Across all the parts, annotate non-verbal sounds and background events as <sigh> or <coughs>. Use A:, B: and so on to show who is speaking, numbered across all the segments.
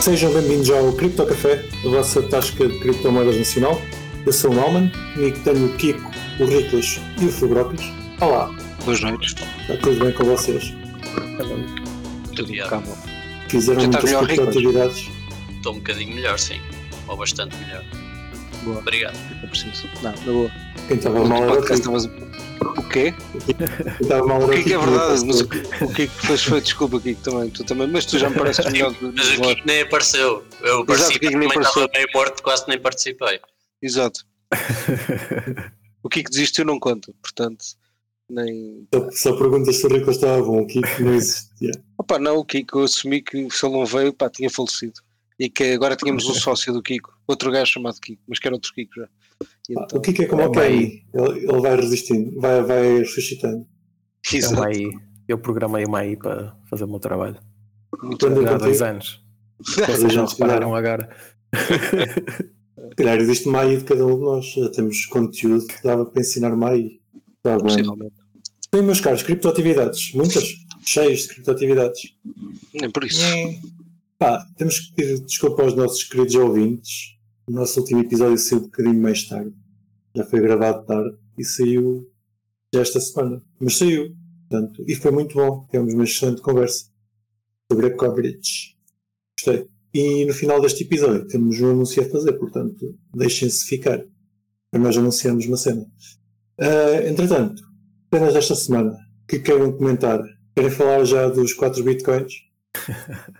A: Sejam bem-vindos ao Cripto Café, a vossa tasca de criptomoedas nacional. Eu sou o Nauman, comigo tenho o Kiko, o Riclas e o Fubrópolis. Olá,
B: Boas noites.
A: está tudo bem com vocês?
B: Tudo impecável.
A: Fizeram
B: Já
A: muitas criptoatividades?
C: Estou um bocadinho melhor, sim. Ou bastante melhor.
B: Boa.
C: Obrigado.
B: Não preciso. Não, na boa.
A: Quem estava mal era o Kiko.
B: estavas- O quê? O que é que é verdade? Mas
A: é?
B: o o que é que fez foi desculpa, Kiko, também. Tu também. Mas tu já me pareces melhor do
C: Mas o Kiko nem apareceu. Eu
B: o
C: participei,
B: Kiko nem apareceu.
C: estava meio morto, quase nem participei.
B: Exato. <laughs> O Kiko desistiu não conta, portanto, nem.
A: Só, só perguntas se o Riclas estava bom, o Kiko não existia.
B: Opa, não, o Kiko, eu assumi que se ele não veio, pá, tinha falecido. E que agora tínhamos um sócio do Kiko, outro gajo chamado Kiko, mas que era outro Kiko já. Então,
A: o Kiko é como
D: É
A: o ele, ele vai resistindo, vai, vai ressuscitando.
D: É
B: exato,
D: uma AI. Eu programei uma AI para fazer o meu trabalho.
B: muito.
D: Há dois anos. Vocês não
A: claro. <laughs>
D: repararam agora.
A: Calhar existe uma AI de cada um de nós, já temos conteúdo que dava para ensinar uma AI. Está bem.
B: Possivelmente.
A: Bem, meus caros, criptoatividades, muitas, cheias de criptoatividades.
B: Nem por isso.
A: Pá, temos que pedir desculpa aos nossos queridos ouvintes. O nosso último episódio saiu um bocadinho mais tarde. Já foi gravado tarde e saiu já esta semana. Mas saiu. Portanto, e foi muito bom. Tivemos uma excelente conversa sobre a coverage. Gostei. E no final deste episódio temos um anúncio a fazer, portanto, deixem-se ficar. Para nós anunciarmos uma cena. Ah, entretanto, cenas desta semana que queiram comentar. Querem falar já dos 4 bitcoins?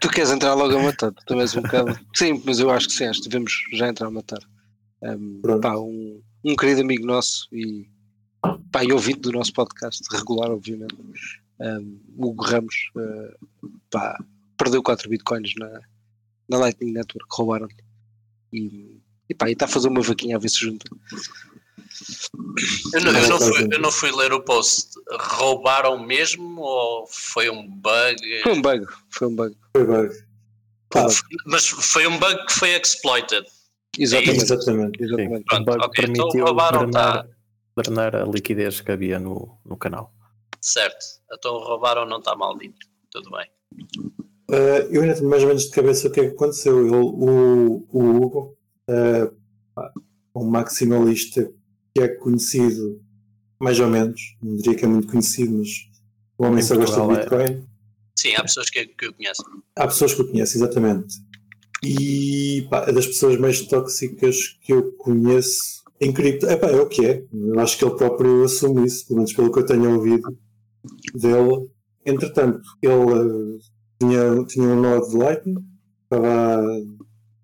B: Tu queres entrar logo a matar, tu também és um bocado. Sim, mas eu acho que sim, acho que devemos já entrar a matar. Um, pá, um, um querido amigo nosso e, pá, e ouvinte do nosso podcast, regular, obviamente, um, Hugo Ramos, uh, pá, perdeu 4 bitcoins na, na Lightning Network, roubaram-lhe. E, e, pá, está a fazer uma vaquinha a ver se junta.
C: Eu não, eu, não fui, eu não fui ler o post. Roubaram mesmo ou foi um bug?
B: Foi um bug, foi um bug.
A: Foi bug. Pá,
C: Mas foi um bug que foi exploited.
B: Exatamente.
A: exatamente.
B: exatamente.
D: O
C: Pronto,
D: bug
C: ok, então
D: permitiu
C: roubaram,
D: drenar,
C: tá.
D: drenar a liquidez que havia no, no canal.
C: Certo. Então roubaram, não está mal dito. Tudo bem.
A: Uh, eu ainda tenho mais ou menos de cabeça o que é que aconteceu. Ele, o, o Hugo, uh, um maximalista que é conhecido, mais ou menos, não diria que é muito conhecido, mas o homem
D: Em
A: só gosta de
D: é.
A: Bitcoin.
C: Sim, há pessoas que, que eu conheço.
A: Há pessoas que o conhecem, exatamente. E pá, é das pessoas mais tóxicas que eu conheço em cripto. É pá, é o que é. Eu acho que ele próprio assume isso, pelo menos pelo que eu tenho ouvido dele. Entretanto, ele uh, tinha, tinha um nó de Lightning, estava,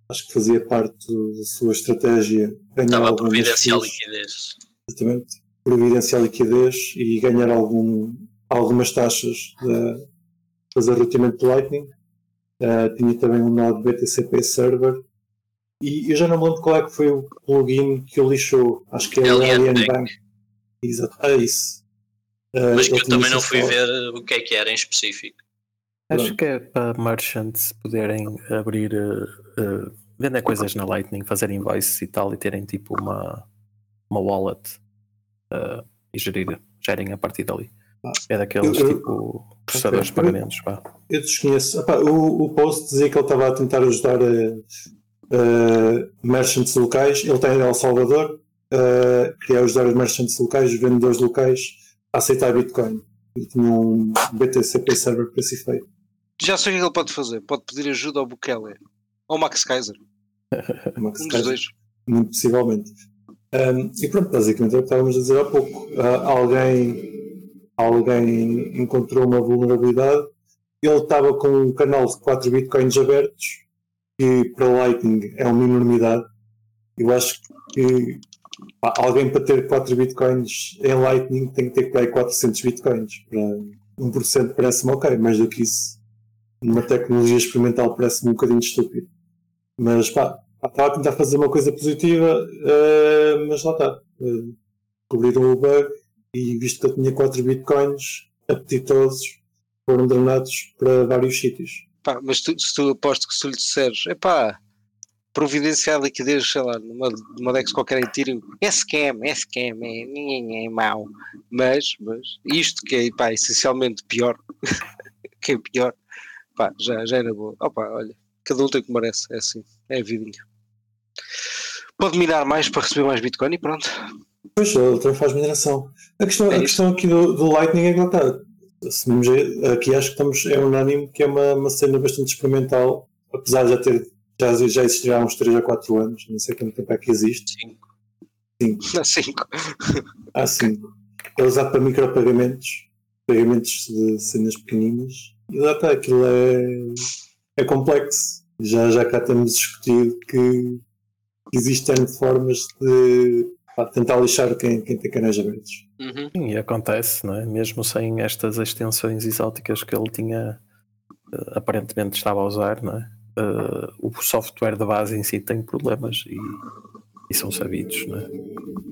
A: acho que fazia parte da sua estratégia
C: Estava a providenciar liquidez.
A: exatamente, providenciar liquidez e ganhar algum, algumas taxas de fazer routeamento de Lightning. Uh, tinha também um nó de BTCP Server. E eu já não me lembro qual é que foi o plugin que o lixou. Acho que é o
C: Alien
A: Alien
C: Bank.
A: Bank. Exato, é isso. Uh,
C: Mas que eu também não fui ver o que é que era em específico.
D: Acho
A: Pronto.
D: que é para merchants poderem abrir, eh, vender coisas na Lightning, fazer invoices e tal, e terem tipo uma, uma wallet eh, e gerir, gerem a partir dali. É daqueles
A: eu- eu-
D: tipo processadores de pagamentos. Vá.
A: Eu desconheço. Epá, o, o post dizia que ele estava a tentar ajudar uh, uh, merchants locais. Ele está em El Salvador. Uh, queria ajudar os merchants locais, os vendedores locais, a aceitar Bitcoin. E tinha um BTCP server para esse efeito.
B: Já sei o que é que ele pode fazer. Pode pedir ajuda ao Bukele ou Max Kaiser. <laughs>
A: Max
B: Um dos
A: Kaiser,
B: dois.
A: Muito possivelmente. Um, e pronto, basicamente é o que estávamos a dizer há pouco. Uh, alguém, alguém encontrou uma vulnerabilidade. Ele estava com um canal de 4 bitcoins abertos, que para Lightning é uma enormidade. Eu acho que pá, alguém para ter 4 bitcoins em Lightning tem que ter aí 400 bitcoins. Para 1% parece-me ok, mais do que isso. Numa tecnologia experimental parece-me um bocadinho estúpido. Mas pá, estava a tentar fazer uma coisa positiva, eh, mas lá está. Eh, cobriram o bug e visto que eu tinha 4 bitcoins apetitosos, foram drenados para vários sítios.
B: Pá, mas tu, se tu aposto que se lhe disseres, epá, providenciar liquidez, sei lá, numa, numa Dex qualquer em Ethereum, é scam, é scam, é, é, é mau. Mas, mas, isto que é, pá, essencialmente pior, <laughs> que é pior, pá, já, já era boa. Opa, olha, Cada um tem o que merece, é assim, é a vidinha. Pode minar mais para receber mais Bitcoin e pronto.
A: Pois, ele também faz mineração. A questão,
B: É
A: a questão aqui do, do Lightning é que lá está. Assumimos, aqui acho que estamos, é unânime que é uma, uma cena bastante experimental, apesar de já ter já, já existir há uns 3 a 4 anos, não sei quanto tempo é que existe.
C: Cinco.
B: Há cinco.
A: Há 5. É usado para micropagamentos, pagamentos de cenas pequeninas. E lá está, aquilo é, é complexo. Já, já cá temos discutido que existem formas de pá, tentar lixar quem, quem tem canais abertos.
C: Uhum.
D: Sim, e acontece, não é? Mesmo sem estas extensões exóticas que ele tinha, eh, aparentemente estava a usar, não é? Eh, o software de base em si tem problemas e, e são sabidos, não é?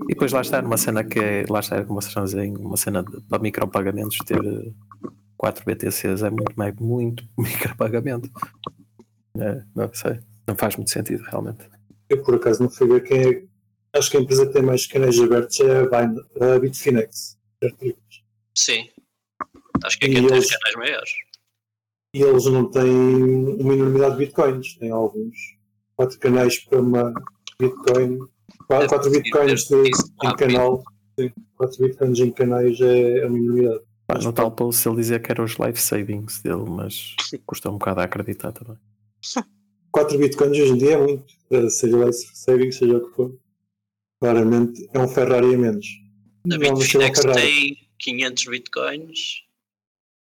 D: E depois lá está, numa cena que é, lá está, como vocês estão a dizer, uma cena de, para micropagamentos, ter 4 BTCs é muito, mais- muito <laughs> micropagamento. É, não sei, não faz muito sentido realmente.
A: Eu por acaso não fui ver quem é. Acho que a empresa que tem mais canais abertos é a, Bitfinex.
C: Sim. Acho que
A: E
C: aqui tem os canais maiores.
A: E eles não têm uma enormidade de bitcoins, têm alguns. Quatro canais para uma bitcoin. Quatro, quatro bitcoins de,
C: Isso,
A: em canal. Sim, quatro bitcoins em canais é, é uma enormidade.
D: Pá,
A: Mas
D: no tal post ele dizia que era os life savings dele, mas custa um bocado a acreditar também.
A: 4 bitcoins hoje em dia é muito, eh, seja lá saving, seja o que for. Claramente é um Ferrari a menos.
C: A
A: Não, mas é um
C: Bitfinex
A: Ferrari.
C: tem 500 bitcoins,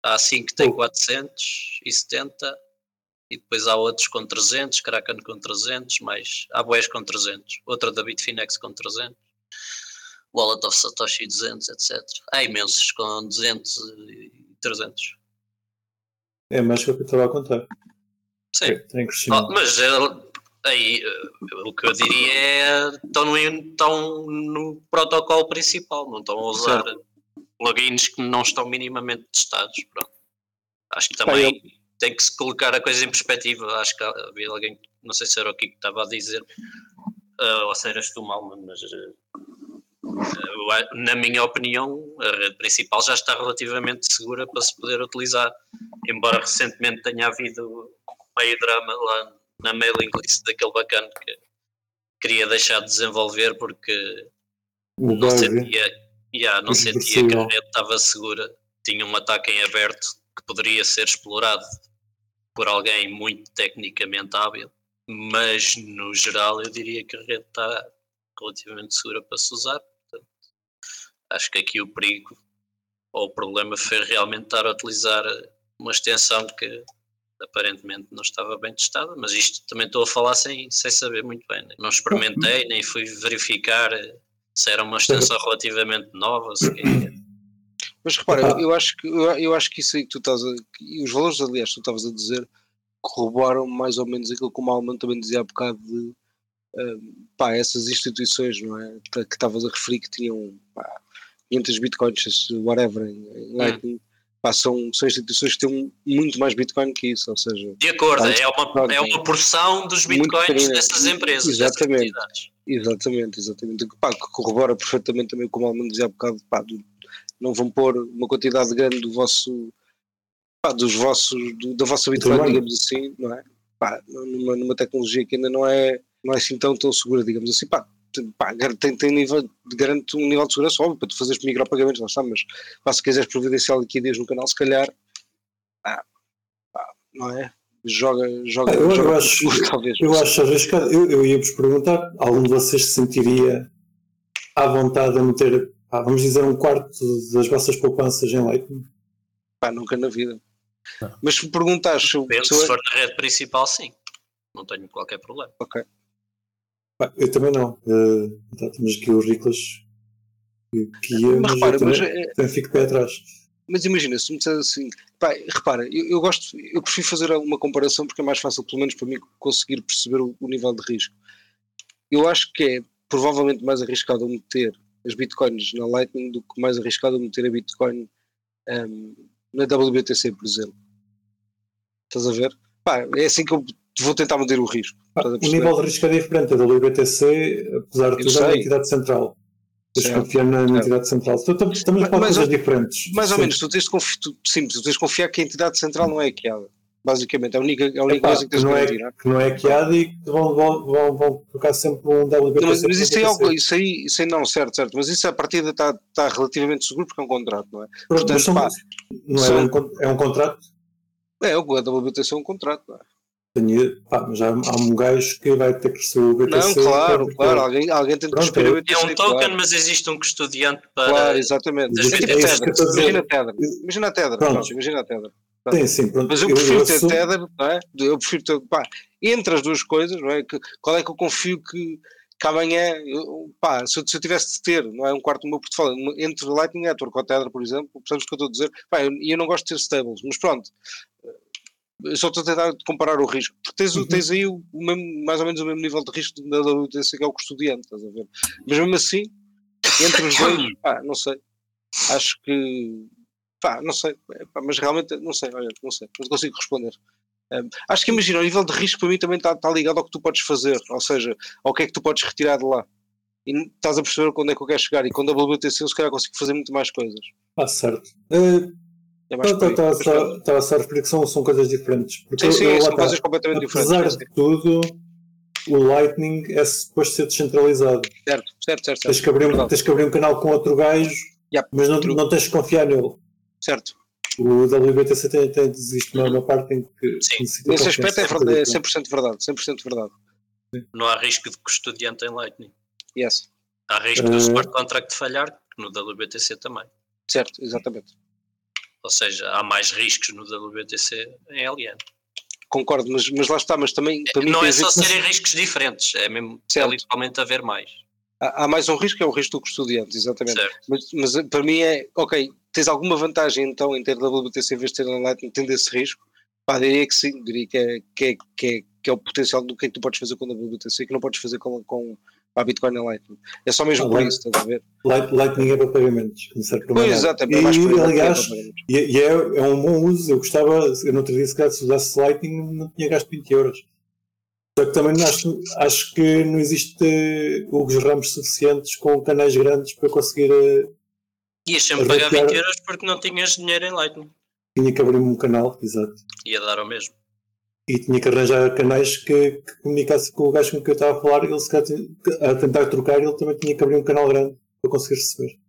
C: há 5 que tem
A: Oh.
C: 470 e depois há outros com 300, Kraken com 300, mais há boés com 300, outra da Bitfinex com 300, Wallet of Satoshi 200, etc. Há imensos com 200 e 300.
A: É mais que o que eu estava a contar.
C: Sim.
A: Tem crescimento.
C: Oh, mas aí eh, o que eu diria é estão no, estão no protocolo principal, não estão a usar plugins que não estão minimamente testados. Pronto. Acho que também tem que se colocar a coisa em perspectiva. Acho que havia alguém, não sei se era o Kiko que estava a dizer, eh, ou se eras tu, Malman, mas eu a- na minha opinião, a rede principal já está relativamente segura para se poder utilizar, embora recentemente tenha havido meio drama lá na mailing list daquele bacana que queria deixar de desenvolver porque
A: O
C: não sentia, yeah, não sentia que a rede estava segura. Tinha um ataque em aberto que poderia ser explorado por alguém muito tecnicamente hábil, mas no geral eu diria que a rede está relativamente segura para se usar. Acho que aqui o perigo ou o problema foi realmente estar a utilizar uma extensão que aparentemente não estava bem testada, mas isto também estou a falar sem, sem saber muito bem. né? Não experimentei, nem fui verificar eh, se era uma extensão relativamente nova, se.
B: Mas repara, eu, acho que, eu, acho que isso aí que tu estás a. E os valores, aliás, que tu estavas a dizer, corroboram mais ou menos aquilo que o Malman também dizia há bocado de. hum, pá, essas instituições, não é? Que que estavas a referir que tinham pá, 500 bitcoins, whatever, em, Lightning, pá, são, são instituições que têm muito mais bitcoin que isso, ou seja,
C: De acordo,
B: Tá,
C: é uma, é uma porção dos bitcoins dessas empresas,
B: Exatamente.
C: dessas entidades.
B: Exatamente, exatamente. Que, Pá, que corrobora perfeitamente também como o Alman dizia há bocado, pá, do- não vão pôr uma quantidade grande do vosso, pá, dos vossos, do- da vossa Bitcoin, digamos assim, não é? Pá, numa, numa tecnologia que ainda não é, não é assim tão, tão segura, digamos assim, pá, pá, tem, tem nível, garante um nível de segurança, óbvio, para tu fazeres micropagamentos, lá está, mas pá, se quiseres providenciar liquidez no canal, se calhar, pá, pá, não é? Joga, joga,
A: Eu- eu
B: joga
A: acho- <laughs>
B: talvez.
A: Eu
B: não
A: acho arriscado. Eu, eu ia-vos perguntar: algum de vocês se sentiria à vontade a meter, ah, vamos dizer, um quarto das vossas poupanças em Lightning?
B: Pá, nunca na vida.
D: Não.
B: Mas se me perguntares se eu- se eu-
C: se for na rede principal, sim. Não tenho qualquer problema.
B: Ok.
A: Pá, eu também não. Eh, então, temos aqui o Riclas que, que ia,
B: Mas
A: mas,
B: repara,
A: eu também,
B: mas, é-
A: também fico pé atrás.
B: mas imagina, se me disseres assim, pá, repara, eu, eu gosto, eu prefiro fazer uma comparação porque é mais fácil, pelo menos para mim, conseguir perceber o, o nível de risco. Eu acho que é provavelmente mais arriscado meter as bitcoins na Lightning do que mais arriscado meter a bitcoin ehm, na WBTC, por exemplo. Estás a ver? Pá, é assim que eu vou tentar medir o risco.
A: Pá,
B: Estás a
A: o nível de risco é diferente. A WBTC, apesar de tudo, é uma
B: sei.
A: entidade central. Tens de confiar na na entidade central. Então, Estamos a falar de coisas diferentes.
B: Mais ou
A: Sim.
B: menos, tu tens de confiar, tu, sim, tu tens de confiar que a entidade central não é hackeada. Basicamente, é a única, a única
A: Epá,
B: coisa que
A: que,
B: tens
A: não
B: que
A: é,
B: garantir. não é?
A: que não é há e que vão, vão, vão, vão tocar sempre um WBTC.
B: Não, mas, mas isso, é
A: para
B: algo, isso, aí, isso aí não, certo, certo. Mas isso a partida está está relativamente seguro porque é um contrato, não é? Portanto,
A: mas
B: pá,
A: não é,
B: são-
A: um, é um contrato?
B: É, o WBTC é um contrato, não é?
A: Tenho, pá, mas há, há um gajo que vai ter que receber o BTC.
B: Não, claro,
A: porque-
B: claro. Alguém, alguém tem que cuspir o
A: é-
B: BTC.
C: É um token,
B: claro.
C: mas existe um custodiante para.
B: Claro, exatamente.
C: É
B: É tipo
A: isso que eu
B: Tether.
A: estou a.
B: Imagina Tether. Imagina Tether.
A: Pronto.
B: Pronto, imagina Tether.
A: Sim, sim, pronto.
B: Mas eu prefiro ter
A: assumo-
B: Tether, não é? Eu prefiro ter, pá, entre as duas coisas, não é? Que, qual é que eu confio que, que amanhã, eu- pá, se eu, se eu tivesse de ter, não é? Um quarto do meu portfólio, entre Lightning Network ou Tether, por exemplo, percebes o que eu estou a dizer? Pá, eu- e eu, não gosto de ter stables, mas pronto. Eu só estou a tentar comparar o risco, porque tens,
A: Uhum.
B: tens aí o mesmo- mais ou menos o mesmo nível de risco da WTC que é o custodiante, estás a ver? Mas mesmo assim, entre os dois, pá, não sei. Acho que pá, não sei, é, pá, mas realmente não sei, olha, não sei, não consigo responder. Um, acho que imagina, o nível de risco para mim também está tá ligado ao que tu podes fazer, ou seja, ao que é que tu podes retirar de lá. E estás a perceber quando é que eu quero chegar e com a WTC eu se calhar consigo fazer muito mais coisas.
A: Ah, certo. Eh, Estava só a só a referir que são, são coisas diferentes. Porque
B: Sim, sim,
A: eu-
B: são coisas completamente
A: Apesar
B: diferentes.
A: de tudo, o Lightning é suposto ser descentralizado.
B: Certo, certo, certo,
A: Tens
B: certo.
A: que abrir, um- tens que abrir um canal com outro gajo,
B: Yep,
A: mas não, não tens que confiar nele.
B: certo.
A: O WBTC tem, tem, existe uma, uma parte em que
C: Sim.
B: Nesse aspecto é, verdade, é 100% verdade, 100% verdade.
C: Não há risco de custodiante em Lightning.
B: Yes,
C: Há risco
A: Eh.
C: do smart contract falhar, que no WBTC também.
B: certo, exatamente.
C: Ou seja, há mais riscos no WBTC em LN.
B: Concordo, mas, mas lá está, mas também para mim
C: Não é só serem riscos diferentes, é mesmo é literalmente haver mais.
B: há, há mais um risco que é o risco do custodiante, exatamente. Mas, mas eh, para mim é, ok, tens alguma vantagem então em ter WBTC em vez de ter Lightning, tendo esse risco? Pá, diria que sim, diria que é, que é, que é, que é o potencial do que é que tu podes fazer com a WBTC que não podes fazer com, com a Bitcoin na Lightning. É só mesmo
A: Ah,
B: por isso, estás a ver?
A: Light- Lightning é para pagamentos. serve para
B: Pois,
A: mais
B: exatamente, é mais por
A: E,
B: aí,
A: aliás,
B: é para pagamentos.
A: e, e é, é um bom uso. Eu gostava, eu não teria se calhar se usasse Lightning, não tinha gasto 20 euros. Só que também acho, acho que não existe eh, os ramos suficientes com canais grandes para conseguir. eh,
C: Ias sempre pagar
A: vai
C: 20
A: ficar-
C: euros porque não tinhas dinheiro em Lightning.
A: tinha que abrir-me um canal, exato.
C: Ia dar ao mesmo.
A: E tinha que arranjar canais que, que comunicasse com o gajo com quem eu estava a falar. Ele, se calhar, tinha- a tentar trocar, ele também tinha que abrir um canal grande para conseguir receber.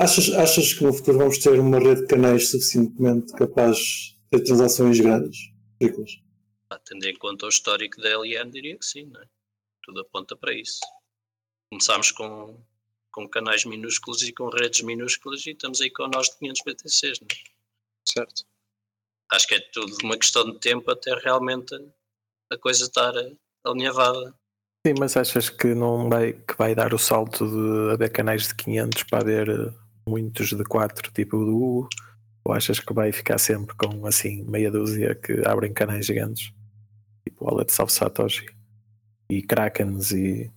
A: Achas, achas que no futuro vamos ter uma rede de canais suficientemente capaz de ter transações grandes? Ridículas?
C: Pá, Tendo em conta o histórico da LN, diria que sim, não é? Tudo aponta para isso. Começámos com, com canais minúsculos e com redes minúsculas e estamos aí com nós de 500 BTCs, não é?
B: Certo.
C: Acho que é tudo uma questão de tempo até realmente a coisa estar alinhavada.
D: Sim, mas achas que não vai, que vai dar o salto de haver canais de 500 para haver eh, muitos de 4, tipo o do Hugo? Ou achas que vai ficar sempre com assim meia dúzia que abrem canais gigantes? Tipo Wallet Salve Satoshi e Krakens e,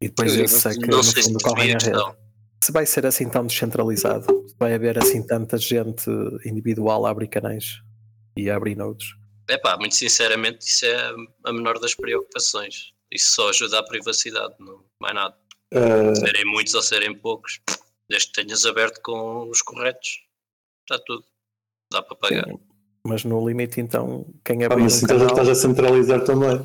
D: e depois
B: Eu
D: esse é que
C: não
D: no
C: sei se
D: fundo correm a rede. Se vai ser assim tão descentralizado, se vai haver assim tanta gente individual a abrir canais e a abrir nodes.
C: Epá, muito sinceramente, isso é a menor das preocupações. Isso só ajuda à privacidade, não mais nada.
A: Ah,
C: Serem muitos ou serem poucos, desde que tenhas aberto com os corretos, está tudo. Dá para pagar.
D: Sim, Mas no limite, então, quem
A: pá,
D: abrir
A: mas
D: um
A: estás a-
D: canal.
A: estás a centralizar também.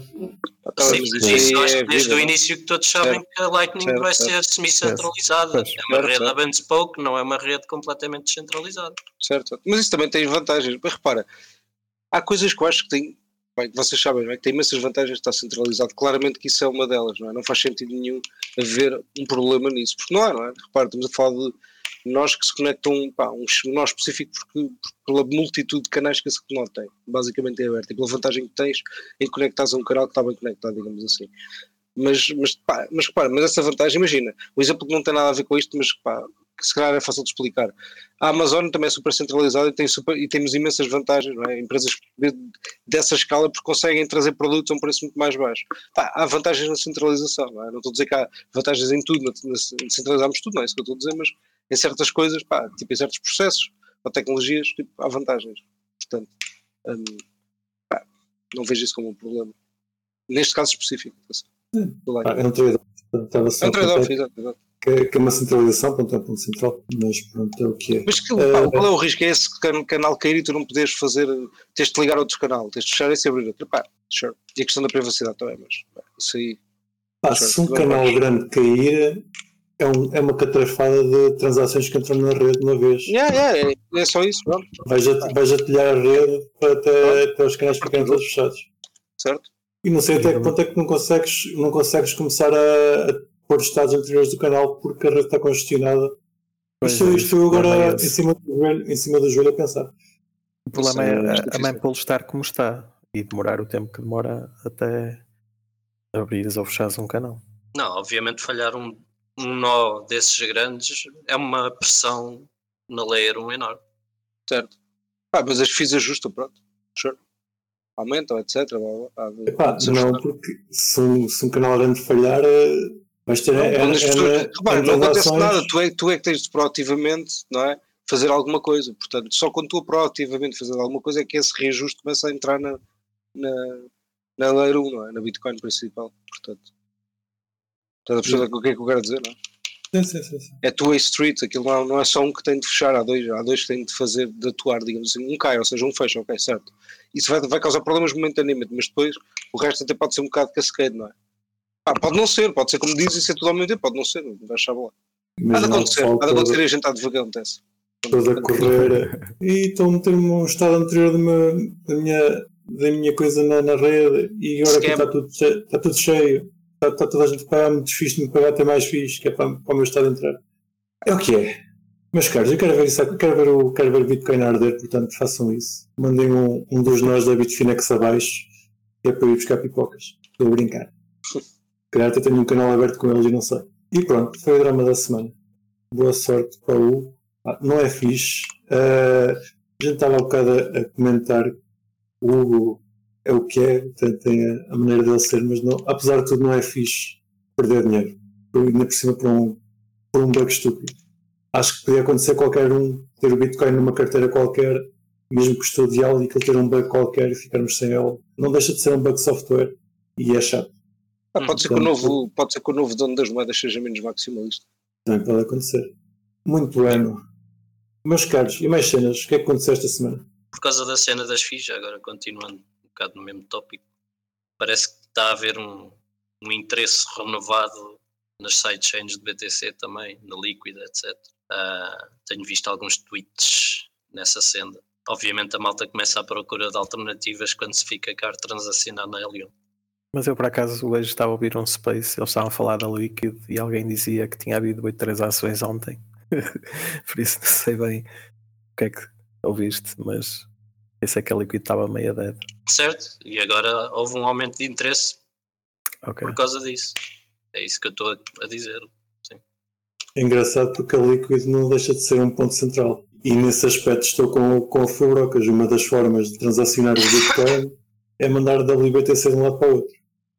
B: Então,
C: Sim,
B: mas isso
C: acho
B: é
C: que desde o início que todos sabem
B: Certo.
C: que a Lightning
B: Certo,
C: vai ser semi-centralizada. É uma
B: Certo,
C: rede
B: certo.
C: hub and spoke, não é uma rede completamente descentralizada.
B: Certo. Mas isso também tem vantagens. Mas repara, há coisas que eu acho que tem. Bem, que vocês sabem, não é? que tem imensas vantagens de estar centralizado. Claramente que isso é uma delas, não é? Não faz sentido nenhum haver um problema nisso. Porque não há, não é? Repara, estamos a falar de nós que se conectam, pá, um nó específico porque, pela multitude de canais que esse nó tem. Basicamente é aberto. E pela vantagem que tens em conectares a um canal que está bem conectado, digamos assim. Mas, mas, pá, mas repara, mas essa vantagem, imagina, o exemplo que não tem nada a ver com isto, mas pá, que se calhar é fácil de explicar. A Amazon também é super centralizada e, tem super, e temos imensas vantagens, é? Empresas de- dessa escala porque conseguem trazer produtos a um preço muito mais baixo. Pá, há vantagens na centralização, não é? Não estou a dizer que há vantagens em tudo, na, na, centralizamos tudo, não é isso que eu estou a dizer, mas em certas coisas, pá, tipo em certos processos ou tecnologias, tipo, há vantagens. Portanto, hum, pá, não vejo isso como um problema. Neste caso específico. assim, Lightning.
A: é um trade-off.
B: É um trade-off, exato, exato.
A: que, é, que é uma centralização, ponto é ponto central, mas pronto, é o que é.
B: Mas que, pá, qual é o risco? É esse can- canal cair e tu não poderes fazer, tens de ligar outro canal, tens de fechar esse e abrir outro. Pá, sure. E a questão da privacidade também, mas pá, isso aí.
A: Pá, se um canal grande cair, é, um, é uma catrafada de transações que entram na rede de uma vez.
B: Yeah, yeah, é, é só isso, pronto,
A: Vais, a, vais atilhar a rede para até, até os canais ficarem todos fechados.
B: certo?
A: E não sei até que ponto é que não consegues, não consegues começar a, a pôr os estados anteriores do canal porque a rede está congestionada.
D: Pois
A: Isto,
D: é,
A: isto eu agora
D: é
A: em cima, do joelho, em cima do joelho a pensar.
D: O problema
B: é
D: é a-. Manpole estar como está e demorar o tempo que demora até abrires ou fechares um canal.
C: Não, obviamente falhar um, um nó desses grandes é uma pressão na layer 1 enorme.
B: Certo. Pá, mas as FIIs ajustam, pronto. Sure. Aumentam, etc. Blá, blá, blá.
A: Epá,
B: Se
A: não, porque se um, se um canal grande falhar, eh, vais ter.
B: Não,
A: é, é, é,
B: repara, não acontece nada, tu é, tu é que tens de proativamente, não é? Fazer alguma coisa. Portanto, só quando tu proativamente fazer alguma coisa é que esse reajuste começa a entrar na, na, na layer 1, não é? Na Bitcoin principal. Portanto, estás a perceber o que é que eu quero dizer, não é?
A: Sim, sim, sim, sim.
B: É two-way street, aquilo não, não é só um que tem de fechar, há dois, há dois que têm de fazer, de atuar, digamos assim, um cai, ou seja, um fecha, ok, certo. Isso vai, vai causar problemas momentaneamente, mas depois o resto até pode ser um bocado cascade, não é? Ah, pode não ser, pode ser como dizes e ser tudo ao mesmo tempo, pode não ser, não vais achar bom. Há de acontecer, há de acontecer e a gente está devagar, acontece.
A: todo a correr e estou a meter-me um estado anterior de uma- da, minha, da minha coisa na, na rede e agora está tudo, cheio, está tudo cheio. Está, está toda a gente a pagar muito fixe, me pagar até mais fixe, que é para, para o meu estado entrar. É o que é. Meus caros, eu quero ver isso, quero ver o, quero ver o Bitcoin arder, portanto façam isso. Mandem um, um dos nós da Bitfinex abaixo, que é para eu ir buscar pipocas. Estou a brincar. <laughs> Calhar até tenho um canal aberto com eles e não sei. E pronto, foi o drama da semana. Boa sorte para o ah, não é fixe. Ah, a gente estava há bocado a, a comentar o Hugo é o que é, tem, tem a, maneira dele ser, mas não, apesar de tudo não é fixe perder dinheiro. Eu, ainda por cima por um, por um bug estúpido. Acho que podia acontecer a qualquer um ter o Bitcoin numa carteira qualquer, mesmo custodial, e que ele ter um bug qualquer e ficarmos sem ele. Não deixa de ser um bug de software e é chato.
B: Ah, pode, ser que o novo, pode ser que o novo dono das moedas seja menos maximalista.
A: Também pode acontecer. Muito bueno. Meus caros, e mais cenas? O que é que aconteceu esta semana?
C: Por causa da cena das FIIs, agora continuando bocado no mesmo tópico, parece que está a haver um, um interesse renovado nas sidechains de BTC também, na Liquid, etc. Ah, tenho visto alguns tweets nessa senda. Obviamente a malta começa à procura de alternativas quando se fica caro transacionar na Helium.
D: Mas eu por acaso hoje estava a ouvir um space, eles estavam a falar da Liquid e alguém dizia que tinha havido 8 transações ontem. <laughs> por isso não sei bem o que é que ouviste, mas pensei que a Liquid estava meia dead.
C: Certo? E agora houve um aumento de interesse
D: Ok.
C: por causa disso. É isso que eu estou a- dizer.
A: É engraçado porque a Liquid não deixa de ser um ponto central. E nesse aspecto estou com, com a Fubrocas. Uma das formas de transacionar o Bitcoin <laughs> é mandar WBTC de um lado para o outro.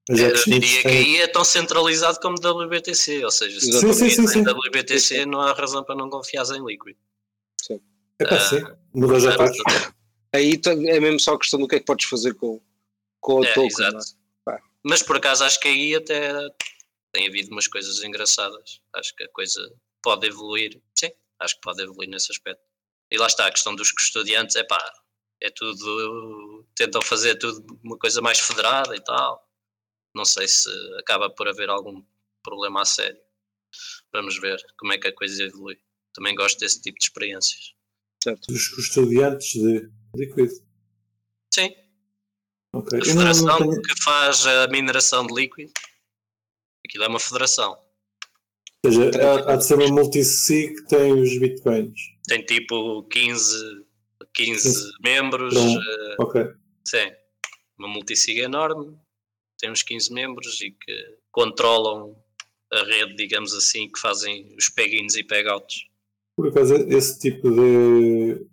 A: Mas já
C: Eu diria que aí é tão centralizado como WBTC, ou seja, se
A: Sim, sim, sim, sim.
C: em WBTC não há razão para não confiar em Liquid.
A: É para sim. Muda já todos.
B: Aí tá- é mesmo só a questão do que é que podes fazer com, com o
C: É,
B: token.
C: exato.
B: é?
C: Mas por acaso acho que aí até tem havido umas coisas engraçadas. Acho que a coisa pode evoluir. Sim, acho que pode evoluir nesse aspecto. E lá está a questão dos custodiantes, é pá, é tudo. Tentam fazer tudo uma coisa mais federada e tal. Não sei se acaba por haver algum problema a sério. Vamos ver como é que a coisa evolui. Também gosto desse tipo de experiências.
B: Certo.
A: Dos custodiantes de Liquid.
C: Sim,
A: Ok.
C: a
A: Eu não, não
C: federação
A: tenho-
C: que faz a mineração de líquido, aquilo é uma federação.
A: Ou seja, há, há de ser uma multisig que tem os Bitcoins.
C: Tem tipo 15, 15
A: Sim.
C: membros. Eh,
A: Ok.
C: sim, uma multisig enorme, tem uns 15 membros e que controlam a rede, digamos assim, que fazem os peg-ins e peg-outs.
A: Por acaso, esse tipo de,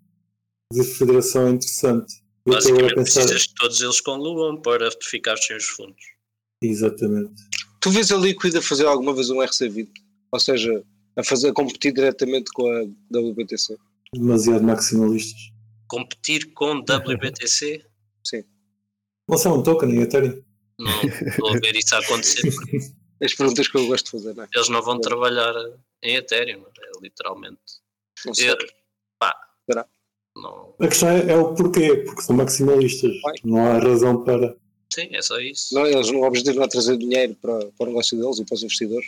A: de federação é interessante. Eu estou agora a
C: Basicamente
A: pensar.
C: precisas de todos eles com Luam para ficar sem os fundos.
A: Exatamente.
B: Tu vês a Liquid a fazer alguma vez um RC20? Ou seja, a fazer a competir diretamente com a WBTC?
A: Demasiado maximalistas.
C: Competir com WBTC,
A: Lançar <laughs> um token em Ethereum.
C: não estou a ver isso a acontecer. <laughs>
B: As perguntas que eu gosto de fazer, não é?
C: Eles não vão trabalhar em Ethereum, é literalmente.
B: Não sei.
C: Eu? Não,
A: A questão é, é o porquê, porque são maximalistas.
B: Vai.
A: Não há razão para.
C: sim, é só isso.
B: Não, eles, o objetivo não é trazer dinheiro para, para o negócio deles e para os investidores.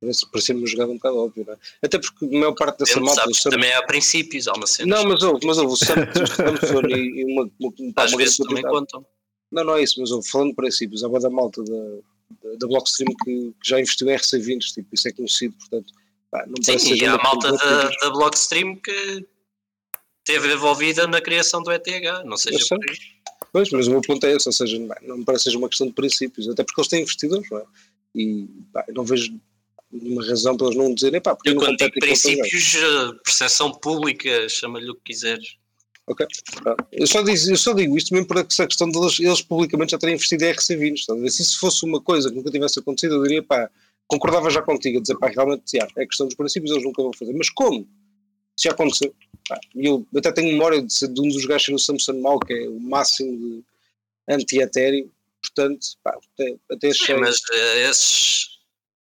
B: Parece- Parecia-me uma jogada um bocado óbvio, não é? Até porque a maior parte dessa malta.
C: sabes,
B: Sam-
C: também há princípios, há uma cena.
B: Não, mas houve, mas houve o Sam- o Samson <laughs> e, e uma, uma, pá,
C: às
B: uma
C: vezes também contam.
B: Não, não é isso, mas houve, falando de princípios, há da malta da, da, da Blockstream que, que já investiu em RC20, tipo, isso é conhecido, portanto, pá, não
C: Sim, e há
B: uma-
C: malta
B: uma-
C: da, da Blockstream que esteve envolvida na criação do ETH, não seja por aí.
B: Pois, mas o meu ponto é esse, ou seja, não, não me parece que seja uma questão de princípios, até porque eles têm investidores, não é? E pá, não vejo nenhuma razão para eles não dizerem, pá, porque
C: Eu quando digo princípios, eh, percepção pública, chama-lhe o que quiseres.
B: Ok. Eu só, digo, eu só digo isto mesmo por essa questão deles eles publicamente já terem investido em RC20. estás a ver? Se isso fosse uma coisa que nunca tivesse acontecido, eu diria, pá, concordava já contigo, a dizer, pá, realmente, já, é questão dos princípios, eles nunca vão fazer. Mas como? Se já aconteceu. Eu até tenho memória de, ser de um dos gajos ser o Samson Mal, que é o máximo de anti-Ethereum. Portanto, pá, até, até.
C: Sim, mas eh, esses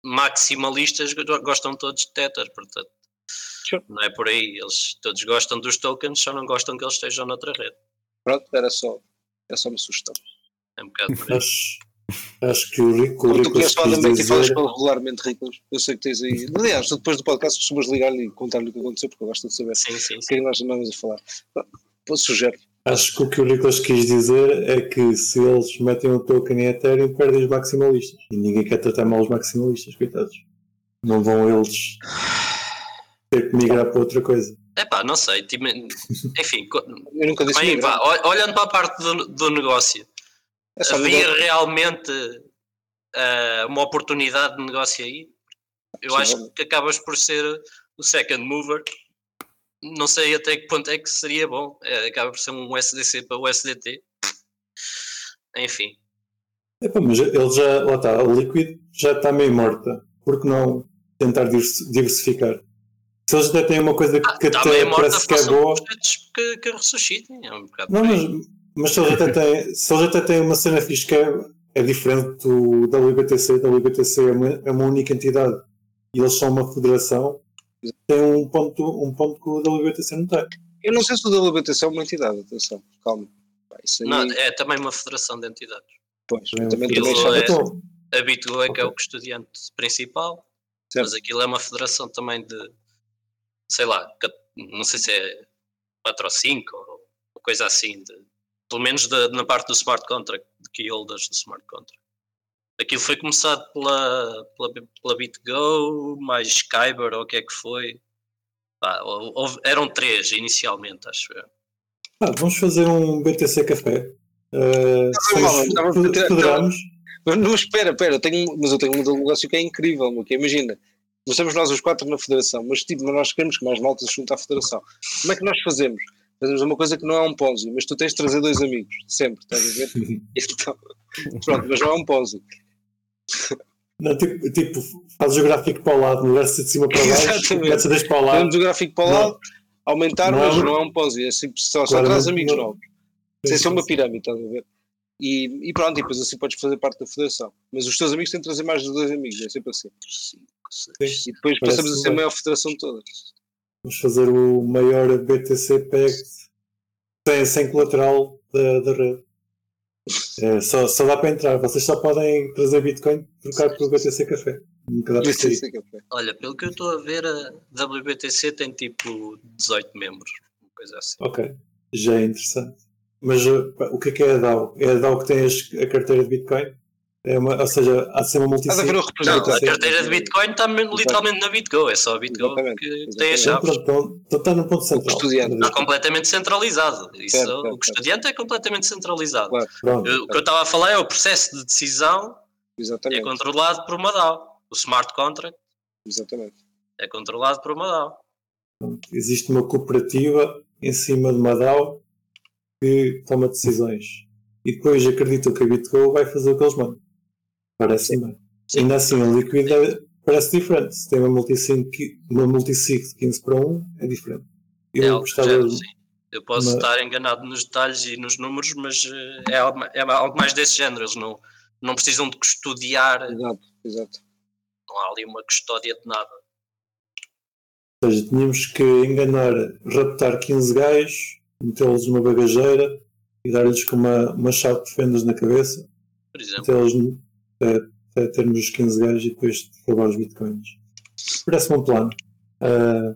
C: maximalistas go- gostam todos de Tether, portanto.
B: Sure.
C: Não é por aí, eles todos gostam dos tokens, só não gostam que eles estejam noutra rede.
B: Pronto, era só, era só uma sugestão.
C: É um bocado por aí.
A: Acho, que o Rico, o
B: tu conheces e falas
A: dizer.
B: com ele regularmente, Ricos, eu sei que tens aí. Aliás, depois do podcast costumas ligar-lhe e contar-lhe o que aconteceu, porque eu gosto de saber
C: Sim, sim,
B: o
C: sim.
B: que é que nós andamos a falar. Posso sugerir?
A: Acho que o que o Nicolas quis dizer é que se eles metem um token em Ethereum, perdem os maximalistas. E ninguém quer tratar mal os maximalistas, coitados. Não vão eles ter que migrar para outra coisa.
C: É pá, não sei. tipo, Enfim,
B: Eu nunca disse
C: bem, vá, ol- olhando para a parte do, do negócio,
B: É só
C: havia
B: mudar.
C: realmente eh, uma oportunidade de negócio aí? Eu acho
B: Possivelmente.
C: que acabas por ser o second mover. Não sei até que ponto é que seria bom. Eh, acaba por ser um USDC para o USDT. Enfim,
A: mas ele já, lá está, o Liquid já está meio morta. Por que não tentar divers- diversificar? Se eles até têm uma coisa que, que
C: está
A: até parece que é boa.
C: que, que ressuscitem. É um bocado
A: Não, mas, mas se eles até têm, se eles até têm uma cena fixe que é, é diferente do da WBTC, da WBTC é uma, é uma única entidade e eles são uma federação, tem um ponto, um ponto que o da WBTC não tem.
B: Eu não sei se o da LBTC é uma entidade, atenção, calma. Aí,
C: Não, é também uma federação de entidades.
B: pois,
A: É
B: também também
C: é- A Bitgo é que é o custodiante principal,
B: Certo.
C: mas aquilo é uma federação também de, sei lá, não sei se é 4 ou 5 ou ou coisa assim, de, pelo menos da- na parte do smart contract, de key holders do smart contract. Aquilo foi começado pela, pela, pela BitGo, mais Kyber ou o que é que foi. Pá, houve- eram três inicialmente, acho eu.
A: ah, vamos fazer um BTC café. Uh,
B: Não, não, não, não, não, espera, espera, eu tenho, mas eu tenho um negócio que é incrível, meu, que é, imagina, nós estamos nós os quatro na federação, mas tipo, nós queremos que mais malta se junte à federação. Como é que nós fazemos? Fazemos uma coisa que não é um Ponzi, mas tu tens de trazer dois amigos, sempre, estás a ver? <laughs> Então, pronto, mas não é um Ponzi.
A: Não, tipo, tipo, fazes o gráfico para o lado, no verso de cima para baixo,
B: Exatamente.
A: a para o lado.
B: Fazemos o gráfico para o lado, aumentar,
A: Não
B: mas
A: é
B: não é um Ponzi, é simples, só, só traz amigos
A: não.
B: novos. Sem ser uma pirâmide, estás a ver? E, e pronto, e depois assim podes fazer parte da federação. Mas os teus amigos têm de trazer mais de dois amigos, é sempre assim. E depois
A: Parece
B: passamos a ser a maior federação de todas.
A: Vamos fazer o maior BTC PEG sem, sem colateral da, da rede. É, só, só dá para entrar. Vocês só podem trazer Bitcoin e trocar por BTC Café. Nunca dá para
B: Isso, isso
A: sair.
B: é que é feio.
C: Olha, pelo que eu estou a ver, a WBTC tem tipo 18 membros, uma coisa assim.
A: Ok, já é interessante. Mas pá, o que é que é a DAO? É a DAO que tem a carteira de Bitcoin? É uma, ou seja, há de ser uma multi
B: Há de haver um
C: Não, a carteira de Bitcoin está literalmente na BitGo, é só a BitGo
B: Exatamente,
C: que tem
B: exatamente.
A: Então, então, então está no ponto central.
B: custodiante.
C: Está completamente centralizado. Isso,
B: Certo, certo,
C: o custodiante é completamente centralizado.
B: Claro,
A: Pronto.
C: Eu- o que eu estava a falar é o processo de decisão é
B: exatamente.
C: controlado por uma DAO. O smart contract
B: exatamente.
C: é controlado por uma DAO.
A: Existe uma cooperativa em cima de uma DAO que toma decisões. E depois acreditam que a BitGo vai fazer o que eles mandam. Parece bem.
C: Sim.
A: Ainda assim, a Liquid é- parece diferente. Se tem uma multisig, uma multisig de 15 para 1, é diferente. Eu
C: é
A: gostava
C: género,
A: de-
C: sim. Eu posso
A: Mas-
C: estar enganado nos detalhes e nos números, mas eh, é algo, é algo mais desse género. Eles não, não precisam de custodiar,
B: Exato, exato.
C: não há ali uma custódia de nada.
A: Ou seja, tínhamos que enganar, raptar 15 gajos, metê-los numa bagageira e dar-lhes com uma, uma chave de fendas na cabeça,
C: Por exemplo,
A: até, termos os 15 gajos e depois roubar os bitcoins. Parece-me um plano. Ah,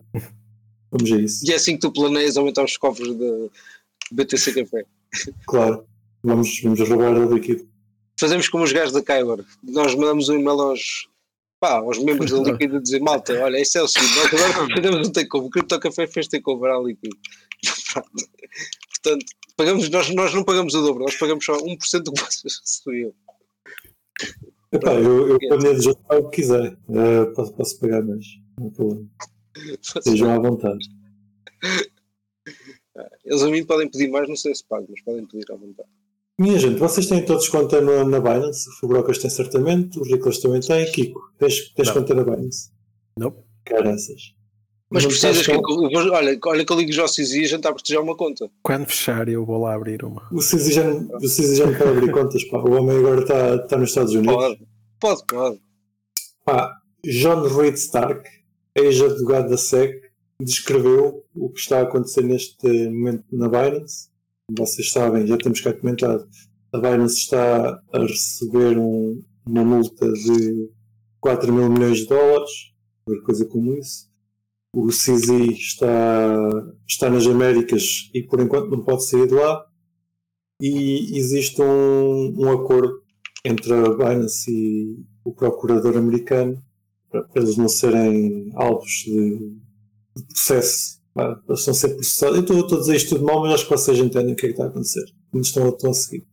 A: vamos a isso.
B: E é assim que tu planeias aumentar os cofres da BTC Café.
A: Claro, vamos, vamos roubar o líquido.
B: Fazemos como os gajos da Kyber. Nós mandamos um e-mail aos, pá, aos membros da Liquid a dizer: Malta, olha, isso é o seguinte, nós agora fazemos um takeover. O Crypto Café fez takeover à Liquid. Portanto, pagamos, nós, nós não pagamos o dobro, nós pagamos só 1% do que vocês recebiam.
A: Epá, eu, eu planejo já o que quiser. Ah, posso, posso pagar mais. Não problema. Sejam à vontade.
B: Eles a mim podem pedir mais, não sei se pago, mas podem pedir à vontade.
A: Minha gente, vocês têm todos conta na, na Binance? O Fubrocas tem certamente, o Riclas também tem. Kiko, tens, tens
D: Não.
A: conta na Binance?
D: Nope.
A: Caraças.
B: Mas precisas que. eu vou- Olha, olha que eu ligo já ao Cizi e a gente está a proteger uma conta.
D: Quando fechar, eu vou lá abrir uma.
A: O Cizi já, o Cizi já não pode abrir contas, pá. O homem agora está está nos Estados Unidos.
B: Pode, pode, pode.
A: Pá, John Reed Stark, ex-advogado da SEC, descreveu o que está a acontecer neste momento na Binance. Como Vocês sabem, já temos cá comentado, a Binance está a receber um- uma multa de 4 mil milhões de dólares, qualquer coisa como isso. O CZ está, está nas Américas e por enquanto não pode sair de lá. E existe um, um acordo entre a Binance e o procurador americano para, para eles não serem alvos de, de processo. Pá, Eles estão a ser processados. Eu estou, estou a dizer isto tudo mal, mas acho que vocês entendem o que é que está a acontecer. Nos estão, estão a seguir.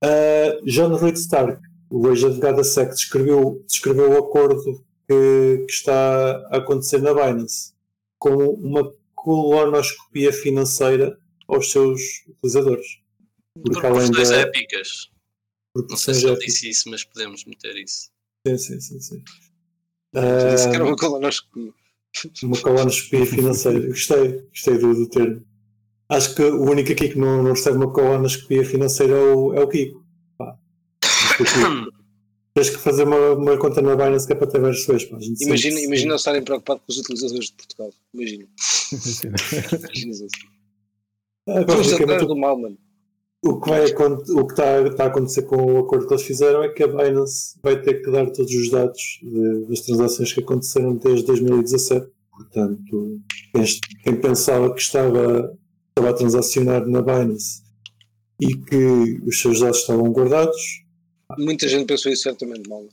A: Ah, John Reed Stark, o ex-advogado da SEC, descreveu, descreveu o acordo que, que está a acontecer na Binance como uma colonoscopia financeira aos seus utilizadores.
C: por
A: Porque além
C: questões
A: da.
C: épicas.
A: por
C: Não sei se eu
A: épicas.
C: disse isso, mas podemos meter isso.
A: Sim, sim, sim. sim.
B: Disse que era
A: Ah,
B: uma colonoscopia.
A: uma colonoscopia financeira. Eu Gostei, gostei do, do termo. Acho que o único aqui que não, não recebe uma colonoscopia financeira é o, é o Kiko. Pá. <coughs> Tens que fazer uma, uma conta na Binance que é para ter vários suas. Pá. A gente
B: Imagina,
A: sente-se-
B: imagina eles estarem preocupados com os utilizadores de Portugal. Imagina. Imagina isso.
A: Ah, basicamente,
B: atrás do mal, mano.
A: o que, vai, acon- o que está, está a acontecer com o acordo que eles fizeram é que a Binance vai ter que dar todos os dados de- das transações que aconteceram desde 2017. Portanto, quem, quem pensava que estava, estava a transacionar na Binance e que os seus dados estavam guardados.
B: Muita gente pensou isso certamente mal.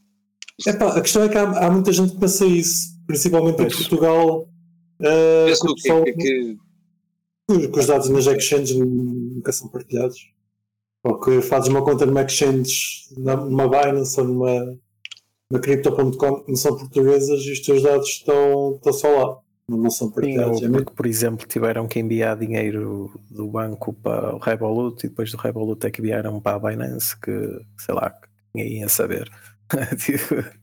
A: Epá, a questão é que há, há muita gente que pensa isso, principalmente
D: Pois.
A: em Portugal. ah,
B: Penso
A: que pessoal-
B: Que, que,
A: que que os dados nas exchanges nunca são partilhados. Ou que fazes uma conta numa exchange, numa Binance ou numa, numa Crypto.com que não são portuguesas e os teus dados estão, estão só lá. Não, são
D: Sim,
A: partilhados.
D: ou
A: É muito-
D: porque, por exemplo, tiveram que enviar dinheiro do banco para o Revolut e depois do Revolut é que enviaram para a Binance que, sei lá, que ninguém ia saber. <laughs>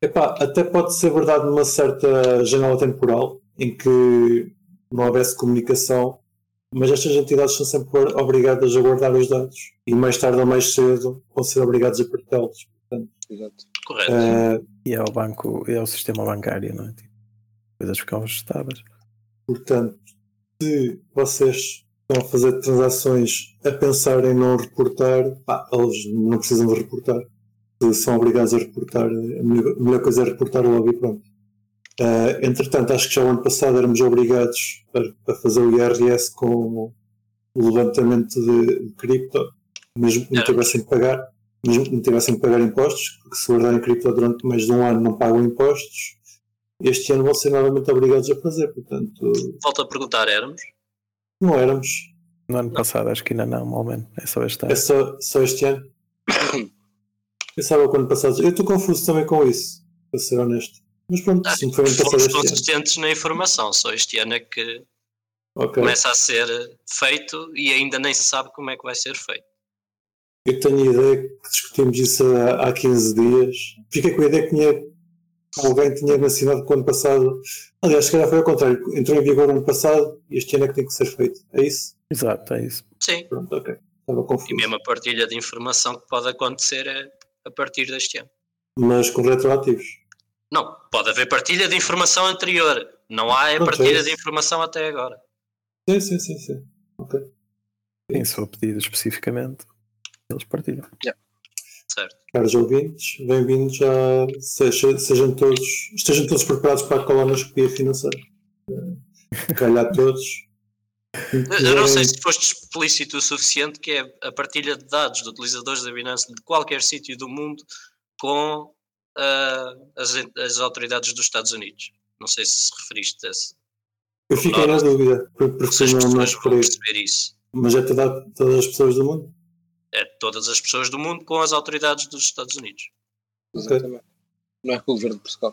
A: Epá, até pode ser verdade numa certa janela temporal em que não houvesse comunicação, mas estas entidades são sempre obrigadas a guardar os dados e mais tarde ou mais cedo vão ser obrigados a partilhá-los.
B: exato.
C: Correto.
A: Ah,
D: e é o banco, é o sistema bancário, não é? Tipo, coisas ficam ajustadas.
A: Portanto, se vocês estão a fazer transações a pensar em não reportar, pá, eles não precisam de reportar. Se são obrigados a reportar, a melhor, a melhor coisa é reportar logo e pronto. Ah, entretanto, acho que já o ano passado éramos obrigados a, a fazer o IRS com o levantamento de, de cripto, mesmo que não tivessem que pagar, mesmo que não tivessem que pagar impostos, porque se guardarem cripto durante mais de um ano não pagam impostos, este ano vão ser novamente obrigados a fazer, portanto,
C: Volto a perguntar, éramos?
A: Não éramos.
D: No ano passado acho que ainda não, malmente. É só este
A: É
D: ano.
A: só, só este ano. <coughs> Pensava que o ano passado. Eu estou confuso também com isso, para ser honesto. Mas pronto, se me foi ano passado
C: Fomos
A: este ano.
C: consistentes na informação, só este ano é que
A: Ok.
C: começa a ser feito e ainda nem se sabe como é que vai ser feito.
A: Eu tenho a ideia que discutimos isso há, há 15 dias. Fiquei com a ideia que tinha, alguém tinha mencionado que o ano passado. Aliás, se calhar foi ao contrário. Entrou em vigor ano passado e este ano é que tem que ser feito. É isso?
D: Exato, é isso.
C: Sim,
A: Pronto, ok. estava
C: E
A: confuso.
C: mesmo a partilha de informação que pode acontecer é a partir deste ano.
A: Mas com retroativos.
C: Não, pode haver partilha de informação anterior. Não há a
A: Não
C: partilha
A: fez.
C: de informação até agora.
A: Sim, sim, sim, sim. Ok.
D: Sim, se for pedido especificamente, eles partilham.
C: Certo.
A: Caros ouvintes, bem-vindos a. Seja, sejam todos, estejam todos preparados para a colonoscopia financeira. Calhar todos.
C: Eu não sei se foste explícito o suficiente que é a partilha de dados de utilizadores da Binance de qualquer sítio do mundo com ah, as, as autoridades dos Estados Unidos. Não sei se se referiste a esse.
A: Eu fiquei na dúvida, porque não, não
C: perceber isso.
A: Mas é toda, todas as pessoas do mundo.
C: É todas as pessoas do mundo com as autoridades dos Estados Unidos.
E: Exatamente. Não é com o governo de Portugal.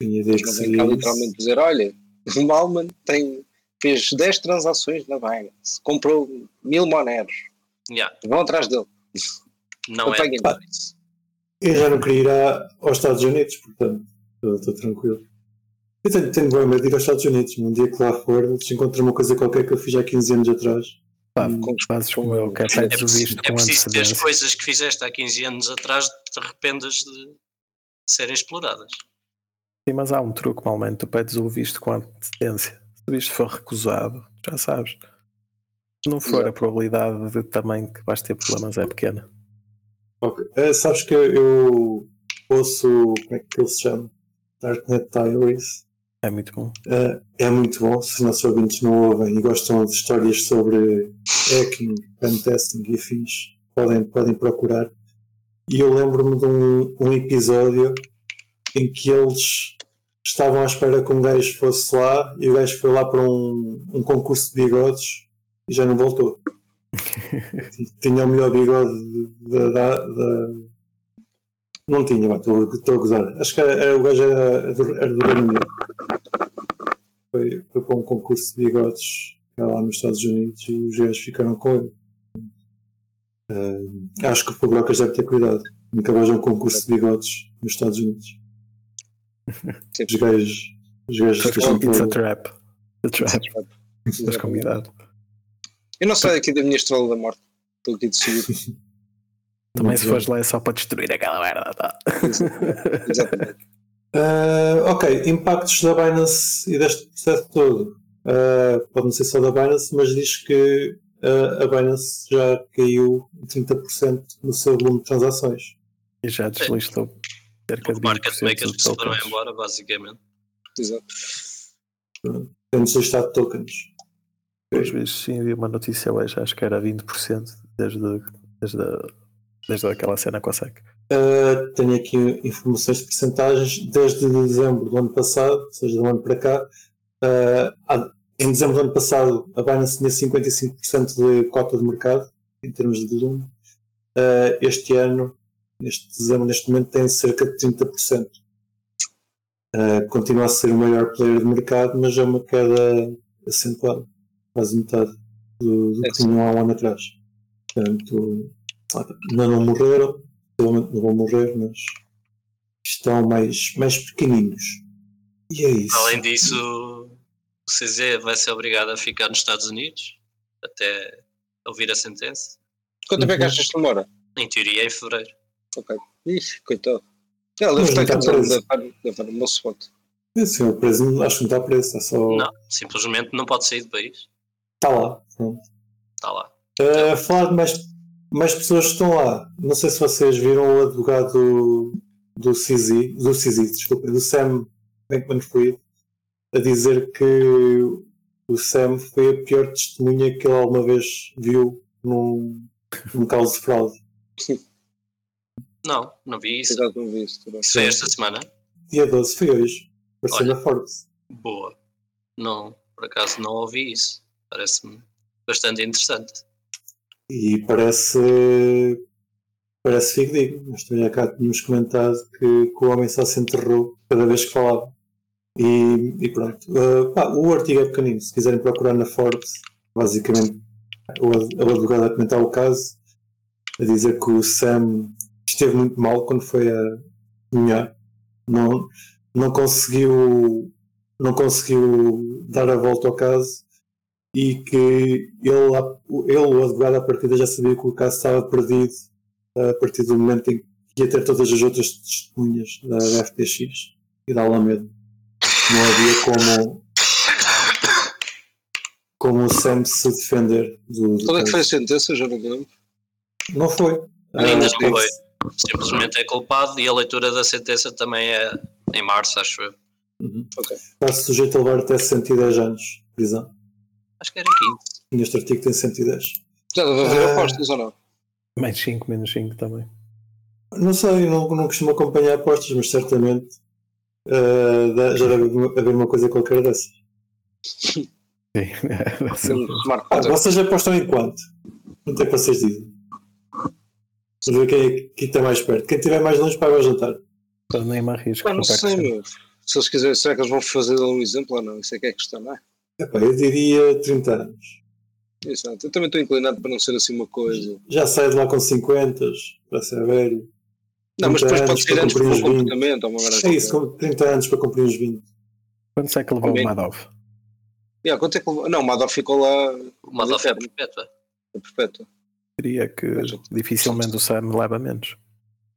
A: Tinha que
E: Não vem
A: seria
E: cá literalmente dizer: olha, <laughs> o Malman tem, fez 10 transações na Binance, comprou mil moneros,
C: Yeah,
E: vão atrás dele.
C: não é
A: Ah.
E: isso.
A: Eu já não queria ir a- aos Estados Unidos, portanto, estou tranquilo. Eu tenho, tenho bem medo de ir aos Estados Unidos. Um dia que lá for, se encontrar uma coisa qualquer que eu fiz há 15 anos atrás.
D: Pá,
A: Hum,
D: fazes como eu, que é
C: É preciso,
D: visto
C: é
D: com
C: preciso ter as
D: antecedência.
C: coisas que fizeste há 15 anos atrás te arrependas de serem exploradas.
D: Sim, mas há um truque, normalmente tu pedes o visto com antecedência. Se o visto for recusado, já sabes. Se não for, a
E: Exato.
D: probabilidade de também que vais ter problemas é pequena.
A: Ok. Eh, sabes que eu ouço, como é que ele se chama? Darknet Diaries.
D: É muito bom.
A: Eh, é muito bom, se os nossos ouvintes não ouvem e gostam de histórias sobre hacking, pentesting e afins, podem, podem procurar. E eu lembro-me de um, um episódio em que eles estavam à espera que um gajo fosse lá e o gajo foi lá para um, um concurso de bigodes e já não voltou. <laughs> tinha o melhor bigode da. da- da- Não tinha, estou a gozar. Acho que era, era- o gajo era, era do Reino Unido. Foi, foi para um concurso de bigodes que lá nos Estados Unidos e os gajos ficaram com ele. Ah, acho que o Fabrocas deve ter cuidado. Nunca vejo um concurso de bigodes nos Estados Unidos.
E: Sim.
A: Os gajos. Os gajos
D: It's a
A: por-
D: trap. A trap. Estás convidado.
E: Eu não saio daqui da minha estrela da morte. Estou aqui de seguro.
D: Também se fores lá é só para destruir aquela merda. Tá? <laughs>
E: Exatamente.
A: Ah, ok, impactos da Binance e deste processo todo. Ah, pode não ser só da Binance, mas diz que ah, a Binance já caiu em 30% no seu volume de transações.
D: E já deslistou cerca
C: Os
D: de
C: market
D: 20%
C: makers
D: dos
C: se foram embora, basicamente.
E: Exato.
A: Temos listado tokens.
D: Pelos vistos, sim, vi uma notícia hoje, acho que era 20% desde, desde, desde aquela cena com a SEC.
A: Uh, tenho aqui informações de percentagens desde dezembro do ano passado, ou seja, do ano para cá. uh, em dezembro do ano passado, a Binance tinha 55% de cota de mercado, em termos de volume. Uh, este ano, neste dezembro, neste momento, tem cerca de 30%. Uh, continua a ser o maior player de mercado, mas é uma queda acentuada, quase metade do, do que tinham há um ano atrás. Portanto, ainda não morreram, provavelmente não vão morrer, mas estão mais, mais pequenininhos. E é isso.
C: Além disso, o CZ vai ser obrigado a ficar nos Estados Unidos até ouvir a sentença.
E: Quanto tempo é que
A: Uhum.
E: achas que demora?
C: Em teoria, em fevereiro.
E: Ok. Ixi, coitado. Ele
A: Mas
E: deve estar estar no meu spot.
A: Esse é o preso, acho que não está preso, é só.
C: Não, simplesmente não pode sair do país.
A: Está lá.
C: Está lá.
A: Uh, falar de mais, mais pessoas que estão lá. Não sei se vocês viram o advogado do CZ, do CZ, desculpa, do Sam Bankman-Fried, a dizer que o Sam foi a pior testemunha que ele alguma vez viu num, num caso de fraude.
C: Não, não vi isso.
E: Cuidado com isso.
C: Isso foi esta semana.
A: Dia 12 foi hoje. Apareceu
C: Olha.
A: na Forbes.
C: Boa. Não, por acaso não ouvi isso. Parece-me bastante interessante.
A: E parece. Parece fidedigno. Nós também cá tínhamos comentado que, que o homem só se enterrou cada vez que falava. E, e pronto. Uh, pá, o artigo é pequenino. Se quiserem procurar na Forbes, basicamente o, ad- o advogado a comentar o caso, a dizer que o Sam esteve muito mal quando foi a nomear. Não, não conseguiu não conseguiu dar a volta ao caso e que ele, ele, o advogado, à partida já sabia que o caso estava perdido a partir do momento em que ia ter todas as outras testemunhas da FTX e da Alameda. Não havia como, como o Sam se defender do. do
E: Qual é que foi a sentença, já não me lembro?
A: Não foi.
C: Ainda
A: Ah,
C: não foi. Simplesmente é culpado e a leitura da sentença também é em março, acho eu.
A: Uhum.
E: Ok.
A: Está sujeito a levar até 110 anos de prisão.
C: Acho que era 15.
A: E este artigo tem 110.
E: Já deve haver
A: Ah.
E: apostas ou não?
D: Mais 5, menos 5 também.
A: Não sei, não, não costumo acompanhar apostas, mas certamente dá- já deve haver uma coisa qualquer dessa. <laughs>
D: Sim. <laughs> Ser-
A: Ah, vocês apostam em quanto? Quanto é que vocês dizem? Vamos ver quem, é que- quem está mais perto. Quem estiver mais longe paga o jantar.
D: Eu nem me arrisco.
E: Pá, não sei, meu. Se eles quiserem, será que eles vão fazer um exemplo ou não? Isso é que é a questão, não é?
A: Epá, eu diria 30 anos.
E: Exato. Eu também estou inclinado para não ser assim uma coisa.
A: Já sai de lá com 50, para ser velho.
E: Não, mas
A: 30
E: depois pode ser
A: para
E: antes
A: cumprir
E: um
A: os 20.
E: comportamento ou uma
A: É isso,
E: qualquer.
A: com 30 anos para cumprir os 20.
D: Quanto é que levou o Madoff?
E: Yeah, quanto é que levou? Não, o Madoff ficou lá
C: da fé
E: Eterno.
C: perpétua.
E: a perpétua.
D: Diria que dificilmente o Sam leva menos.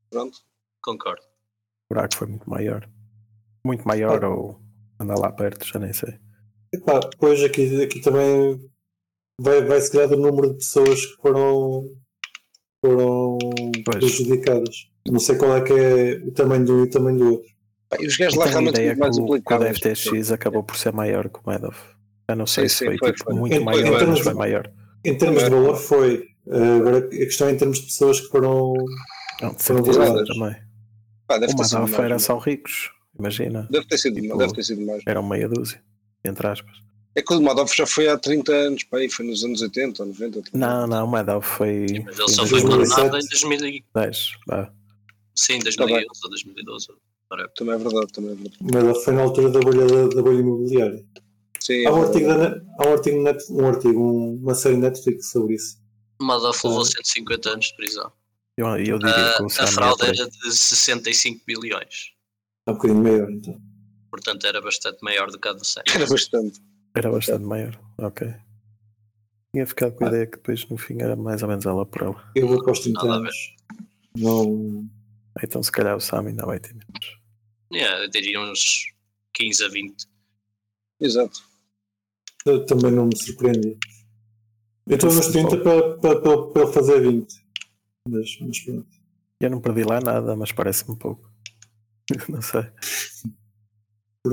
E: Pronto.
C: Concordo.
D: O buraco foi muito maior. Muito maior
A: Ah.
D: ou anda lá perto, já nem sei.
A: Epá, depois aqui, aqui também vai, vai se criar o número de pessoas que foram, foram
D: Pois.
A: prejudicadas. Não sei qual é que é o tamanho de um e o tamanho do outro.
E: Pá, e os gajos lá realmente
D: ideia
E: mais
D: que o,
E: implicados.
D: FTX acabou por ser maior que o Madoff. Eu não sei
E: Sim,
D: se
E: sim,
D: foi,
E: foi,
D: tipo,
E: foi.
D: muito
A: Em-
D: maior,
A: em
D: mas
A: termos
D: foi
A: de-
D: maior.
A: Em termos de valor foi. eh, agora a questão é em termos de pessoas que foram.
D: Não, de
A: Foram viradas.
D: também.
E: Pá, deve
D: O Madoff era só ricos, imagina.
E: Deve ter sido,
D: Tipo,
E: deve ter sido mais.
D: Eram meia dúzia, entre aspas.
E: É que o Madoff já foi há 30 anos, pá, aí foi nos anos 80 ou 90.
D: Não, não, o Madoff foi
C: Mas ele só foi
A: 2007.
C: condenado em 2010.
D: 2010. vá.
C: Sim,
E: Tá
C: 2011 ou 2012. whatever.
E: Também é verdade, também é verdade.
A: Mas foi na altura da bolha, da, da bolha imobiliária.
E: Sim,
A: Há um
E: é
A: artigo, da, há um artigo, net, um artigo um- uma série Netflix sobre isso.
C: Madoff levou
A: Ah.
C: 150 anos de prisão.
D: Eu, eu diria
C: Ah,
D: que o
C: a
D: ia
C: fraude era de 65 bilhões.
A: Há um bocadinho maior, então.
C: Portanto, era bastante maior do que a do Sam.
E: Era bastante.
D: Era bastante maior. Ok. Tinha ficado com a ideia que depois no fim era mais ou menos ela por ela.
A: Eu vou para os 30
C: Nada a ver.
A: anos. Não.
D: Então se calhar o Sam ainda vai ter menos.
C: Yeah, eu diria uns 15 a 20.
E: Exato.
A: Eu também não me surpreendi. Eu estou nos
D: Sim,
A: 30 para, para, para, fazer 20. Mas, mas pronto.
D: Eu não perdi lá nada, mas parece-me pouco. <laughs> não sei.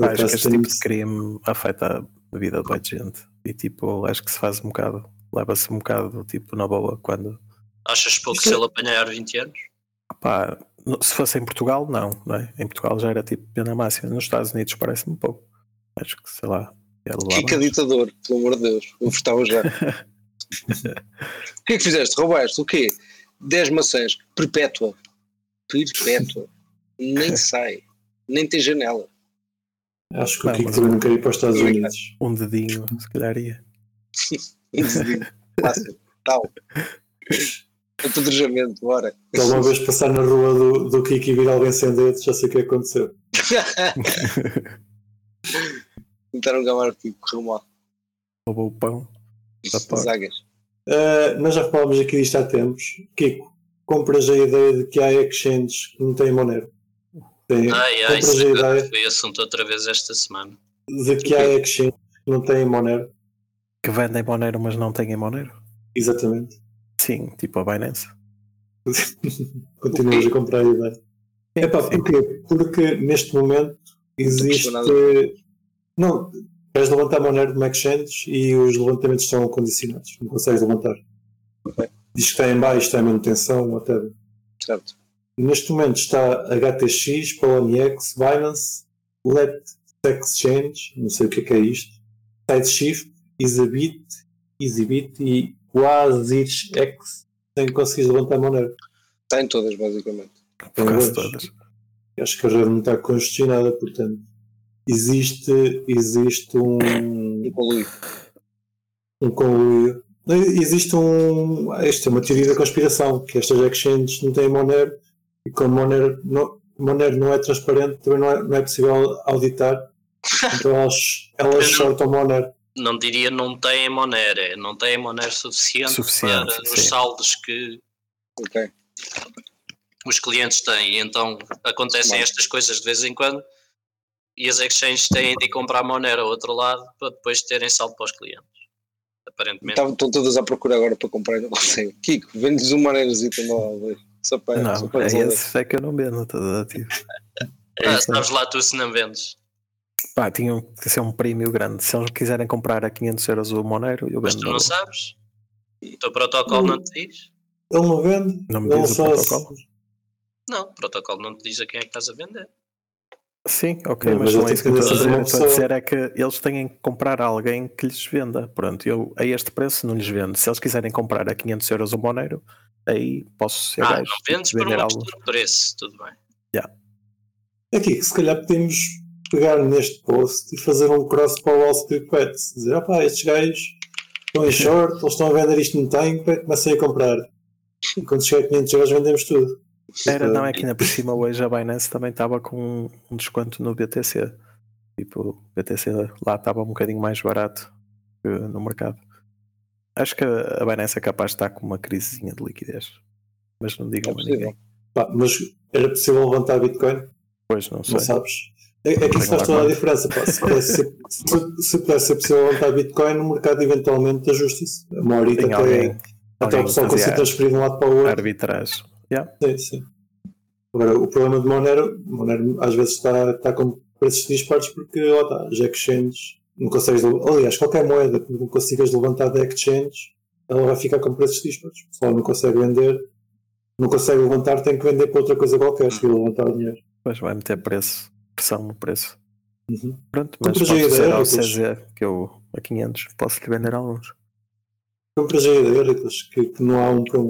D: Acho que este tipo de crime afeta a vida de muita gente. E tipo, acho que se faz um bocado, leva-se um bocado tipo na boa quando.
C: Achas pouco
A: Isso
C: se
A: é-
C: ele apanhar 20 anos?
D: Pá, se fosse em Portugal, não, não é? Em Portugal já era tipo pena máxima. Nos Estados Unidos parece-me pouco. Acho que sei lá.
E: Kika
D: mais.
E: ditador, pelo amor de Deus. Eu votava já. <laughs> o que é que fizeste? Roubaste? O quê? 10 maçãs. Perpétua. Perpétua. Nem <laughs> sai. Nem tem janela.
A: Acho que o Kiko também não quer ir para os Estados. Unidos.
D: Um dedinho, se calhar ia.
E: Fácil. Tal. Apedrejamento, bora.
A: Se alguma vez passar na rua do, do Kiko e vir alguém sem dedos, já sei o que aconteceu. <laughs>
E: Tentaram gamar o tipo, correu mal.
D: Roubou o pão.
E: Zagas.
A: Uh, nós já falámos aqui disto há tempos. Kiko, compras a ideia de que há exchanges que não têm Monero. Tem,
C: Ai, ai,
A: ideia
C: foi assunto outra vez esta semana.
A: de que há exchanges que não têm Monero.
D: Que vendem Monero, mas não têm Monero.
A: Exatamente.
D: Sim, tipo a Binance. <laughs>
A: Continuas a comprar a ideia. É pá,
D: Sim.
A: porquê? Porque neste momento existe. Não, queres levantar Monero de exchange e os levantamentos são condicionados. Não consegues levantar.
E: Ok.
A: Diz que está em baixo, está em manutenção, whatever.
E: Certo.
A: Neste momento está HTX, Poloniex, Binance, Let Exchange, não sei o que é, que é isto, SideShift, EasyBit, EasyBit e Quasix X, sem conseguir levantar Monero.
E: Está em todas, basicamente.
A: Tem
D: Quase todas.
A: Acho que a rede não está congestionada, portanto. Existe, existe um,
E: Um conluio.
A: um conluio. Existe um. Isto é uma teoria da conspiração, que estas exchanges não têm Monero e como Monero não, Monero não é transparente, também não é, não é possível auditar. Então elas, <laughs> elas shortam Monero.
C: não diria não têm Monero, é não têm Monero suficiente,
D: Suficiente,
C: para
D: sim.
C: os saldos que
E: Ok.
C: os clientes têm. Então acontecem
E: Bom.
C: estas coisas de vez em quando e as exchanges têm de ir comprar Monero ao outro lado para depois terem saldo para os clientes. Aparentemente.
E: Estavam estão todas à procura agora para comprar e não conseguem. Kiko, vendes um maneirazito lá. Só para, só
D: Não,
E: para
D: é esse é que eu não vendo, estou ativo.
C: ah, sabes lá tu se não vendes.
D: Pá, tinham que ser um prémio grande. Se eles quiserem comprar a 500 euros o Monero, eu
C: Mas
D: vendo.
C: tu não sabes? O teu protocolo não te diz?
A: Ele não vende,
D: Não me
A: ele
D: diz o
A: só
D: protocolo?
C: Não, o protocolo não te diz a quem é que estás a vender.
D: Sim, ok,
A: Não,
D: mas
A: mas
D: não é isso que eu estou a
A: que
D: dizer. Estou a dizer é que eles têm que comprar a alguém que lhes venda. Pronto, eu a este preço não lhes vendo. Se eles quiserem comprar a 500 euros o Monero, aí posso ser
C: ah,
D: gajo.
C: não vendes por
D: vender
C: uma
D: algo.
C: preço, tudo bem.
A: Aqui, que se calhar podemos pegar neste post e fazer um cross para o Wall Street Bets. Dizer, opá, estes gajos estão em short, eles estão a vender isto no time, comecem a comprar. E quando chegar a 500 euros vendemos tudo.
D: Era, não, é que ainda por cima hoje a Binance também estava com um desconto no BTC. Tipo, o BTC lá estava um bocadinho mais barato que no mercado. Acho que a Binance é capaz de estar com uma crisezinha de liquidez. Mas não digam
E: É
D: a ninguém.
A: Pá, mas era possível levantar Bitcoin?
D: Pois não sei.
A: Não sabes? É, é que isso faz toda a diferença. Pá. Se, pudesse ser, <laughs> se, se pudesse ser possível levantar Bitcoin, o mercado eventualmente ajusta-se. Uma horita
D: Tem
A: até,
D: alguém,
A: até o pessoal
D: fazer
A: conseguir transferir de um lado para o
D: a
A: outro.
D: arbitragem. Yeah.
A: Sim, sim. Agora, o problema de Monero, Monero às vezes está, está com preços disparos porque lá está, as exchanges não consegues, aliás, qualquer moeda que não consigas levantar da exchange, ela vai ficar com preços disparos. O pessoal não consegue vender, não consegue levantar, tem que vender para outra coisa qualquer, se levantar o dinheiro.
D: Depois vai meter preço, pressão no preço.
A: Uhum.
D: Pronto, mas
A: Compras
D: pode ser ao. CZ, que eu a 500 posso lhe vender alguns.
A: Compras a ideia, Hércules, que, que não há um para um.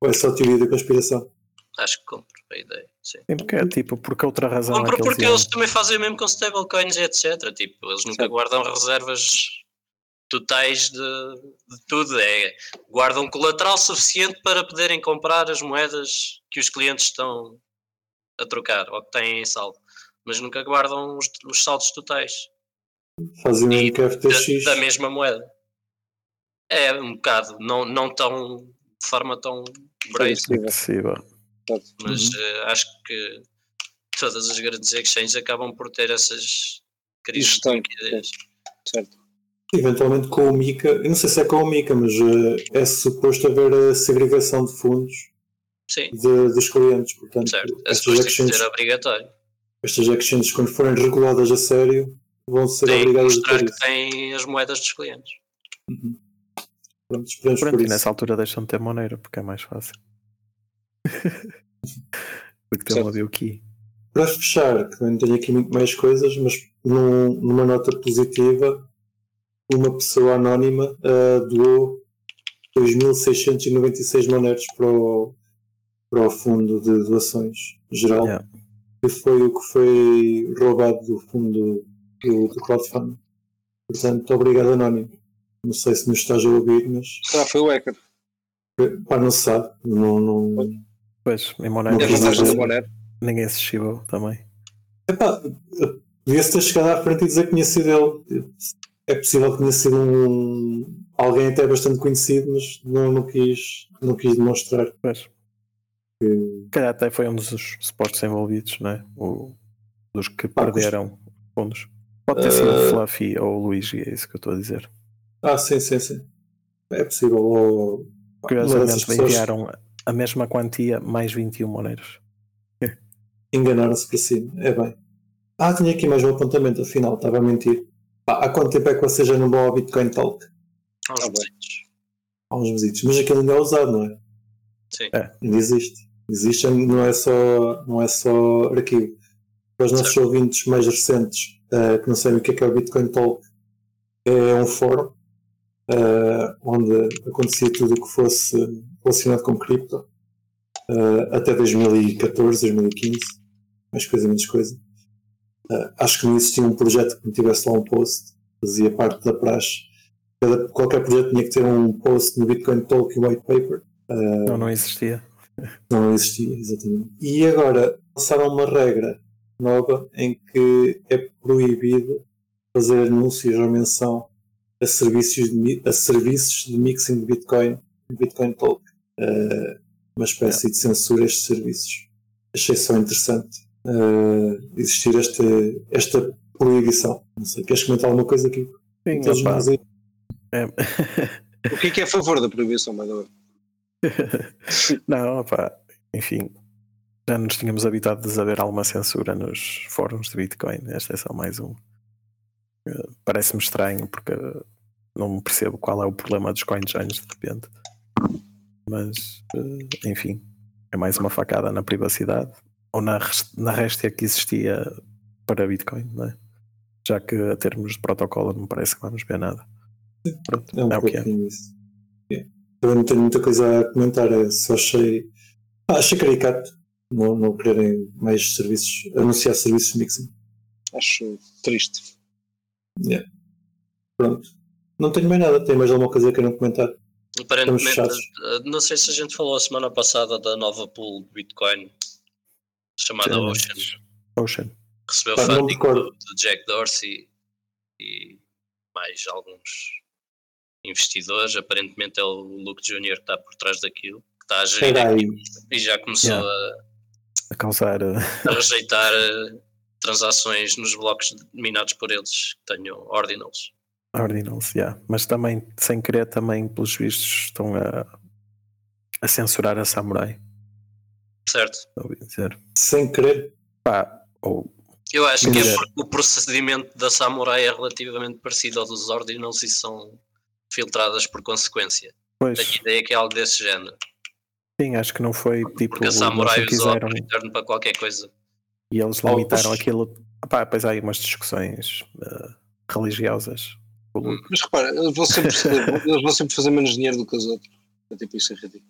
A: Ou é só teoria da conspiração.
C: Acho que compro a ideia. Sim.
D: Sim, porque é tipo, porque outra razão é
C: Compro
D: que eles
C: porque
D: iam-
C: eles também fazem o mesmo com stablecoins e etc. Tipo, eles nunca
E: Certo.
C: guardam reservas totais de, de tudo. É, guardam colateral suficiente para poderem comprar as moedas que os clientes estão a trocar ou que têm em saldo. Mas nunca guardam os, os saldos totais
A: Fazem o
C: E
A: FTX.
C: da, da mesma moeda. É um bocado, não, não tão de forma tão.
E: Possível.
C: Mas
A: Uhum.
C: eh, acho que todas as grandes exchanges acabam por ter essas crises de liquidez.
E: Certo.
A: Eventualmente com o Mica, eu não sei se é com o Mica, mas eh, é suposto haver a segregação de fundos
C: Sim,
A: de- dos clientes. Portanto,
C: certo. É
A: estas
C: suposto ser obrigatório.
A: estas exchanges, quando forem reguladas a sério, vão ser
C: Tem
A: obrigadas a
C: mostrar
A: ter
C: que
A: isso.
C: têm as moedas dos clientes.
A: Uhum. Pronto,
D: Pronto,
A: por
D: e
A: isso.
D: nessa altura deixam de ter Monero, porque é mais fácil. Do que ter
E: Certo.
D: uma Bilkey.
A: Para fechar, que não tenho aqui muito mais coisas, mas num- numa nota positiva, uma pessoa anónima ah, doou 2.696 monedas para o, para o fundo de doações geral,
D: Yeah.
A: que foi o que foi roubado do fundo do, do crowdfunding. Portanto, obrigado, Anónimo. Não sei se nos estás a ouvir, mas
E: Será que foi o Hacker?
A: pá, não se sabe. Não, não,
D: Pois, em Monero
A: Não
E: É
D: ninguém se chibou também.
A: Epá, podia-se ter chegado à frente e dizer que tinha sido ele. É possível que tenha sido um, alguém até bastante conhecido, mas não, não, quis, não quis demonstrar.
D: Pois.
A: Que,
D: calhar até foi um dos suportes envolvidos, não é? O, dos que perderam fundos. Pode ter sido
A: Eh,
D: o Fluffy ou o Luigi, é isso que eu estou a dizer.
A: ah, sim, sim, sim. É possível. Ou,
D: Curiosamente
A: pessoas
D: enviaram a mesma quantia mais 21 moneros.
A: enganaram-se para cima. É bem. Ah, tinha aqui mais um apontamento, afinal, estava a mentir. Pá, há quanto tempo é que vocês já não vão ao Bitcoin Talk?
C: Aos
E: Ah,
C: besitos.
A: Há uns meses. Mas aquilo ainda é usado, não é?
C: Sim.
A: Ainda existe. Existe, não é só, não é só arquivo. Para os nossos ouvintes mais recentes eh, que não sabem o que é, que é o Bitcoin Talk, é um fórum eh, onde acontecia tudo o que fosse relacionado com cripto eh, até 2014, 2015, mais coisa, menos coisa. Eh, acho que não existia um projeto que não tivesse lá um post, fazia parte da praxe. Cada- qualquer projeto tinha que ter um post no Bitcoin Talk e white paper. Eh,
D: Não, não existia.
A: não existia, exatamente. E agora lançaram uma regra nova em que é proibido fazer anúncios ou menção a serviços de, a serviços de mixing de Bitcoin, Bitcoin Talk, uh, uma espécie de censura a estes serviços. Achei só interessante uh, existir esta, esta proibição. Não sei, queres comentar alguma coisa aqui?
D: Sim,
A: aí.
D: é- <laughs>
B: O que é que é a favor da proibição, by the way? <laughs>
D: Não, opá, enfim, já nos tínhamos habituado de haver alguma censura nos fóruns de Bitcoin. Este é só mais um. Eh, Parece-me estranho porque não percebo qual é o problema dos CoinJoins de repente. Mas, eh, enfim, é mais uma facada na privacidade ou na, na réstia que existia para Bitcoin, não é? Já que a termos de protocolo não parece que vamos ver nada. Pronto,
A: É um
D: é o que é.
A: isso. É. Também não tenho muita coisa a comentar, é só achei. Ah, achei caricato não, não quererem mais serviços, anunciar serviços de mixing.
B: Acho triste.
A: Yeah. Pronto. Não tenho mais nada, tem mais alguma coisa que queiram comentar?
C: Aparentemente,
A: fechados.
C: eh, não sei se a gente falou a semana passada da nova pool de Bitcoin chamada Ocean.
D: Ocean.
C: Recebeu
A: Pá,
C: funding do, do Jack Dorsey e mais alguns investidores. Aparentemente é o Luke Jr. que está por trás daquilo, que está a gerir
A: aí.
C: aquilo e já começou
D: Yeah.
C: a,
D: A causar. eh,
C: a <laughs> rejeitar eh, transações nos blocos minados por eles que tenham ordinals.
D: Ordinals, yeah. mas também, sem querer, também, pelos vistos, estão a, a censurar a Samurai.
C: Certo?
D: Dizer.
A: Sem querer.
D: Pá, ou
C: Eu acho que é o procedimento da Samurai é relativamente parecido ao dos ordinals e são filtradas por consequência.
D: pois,
C: Tenho ideia que é algo desse género.
D: sim, acho que não foi tipo.
C: Porque a
D: eles
C: Samurai usou o return para qualquer coisa.
D: e eles limitaram aquilo. Pá, depois há aí umas discussões eh, religiosas. Luke.
B: Mas repara, eles vão sempre, eles vão sempre fazer menos dinheiro do que os outros. É tipo isso é ridículo.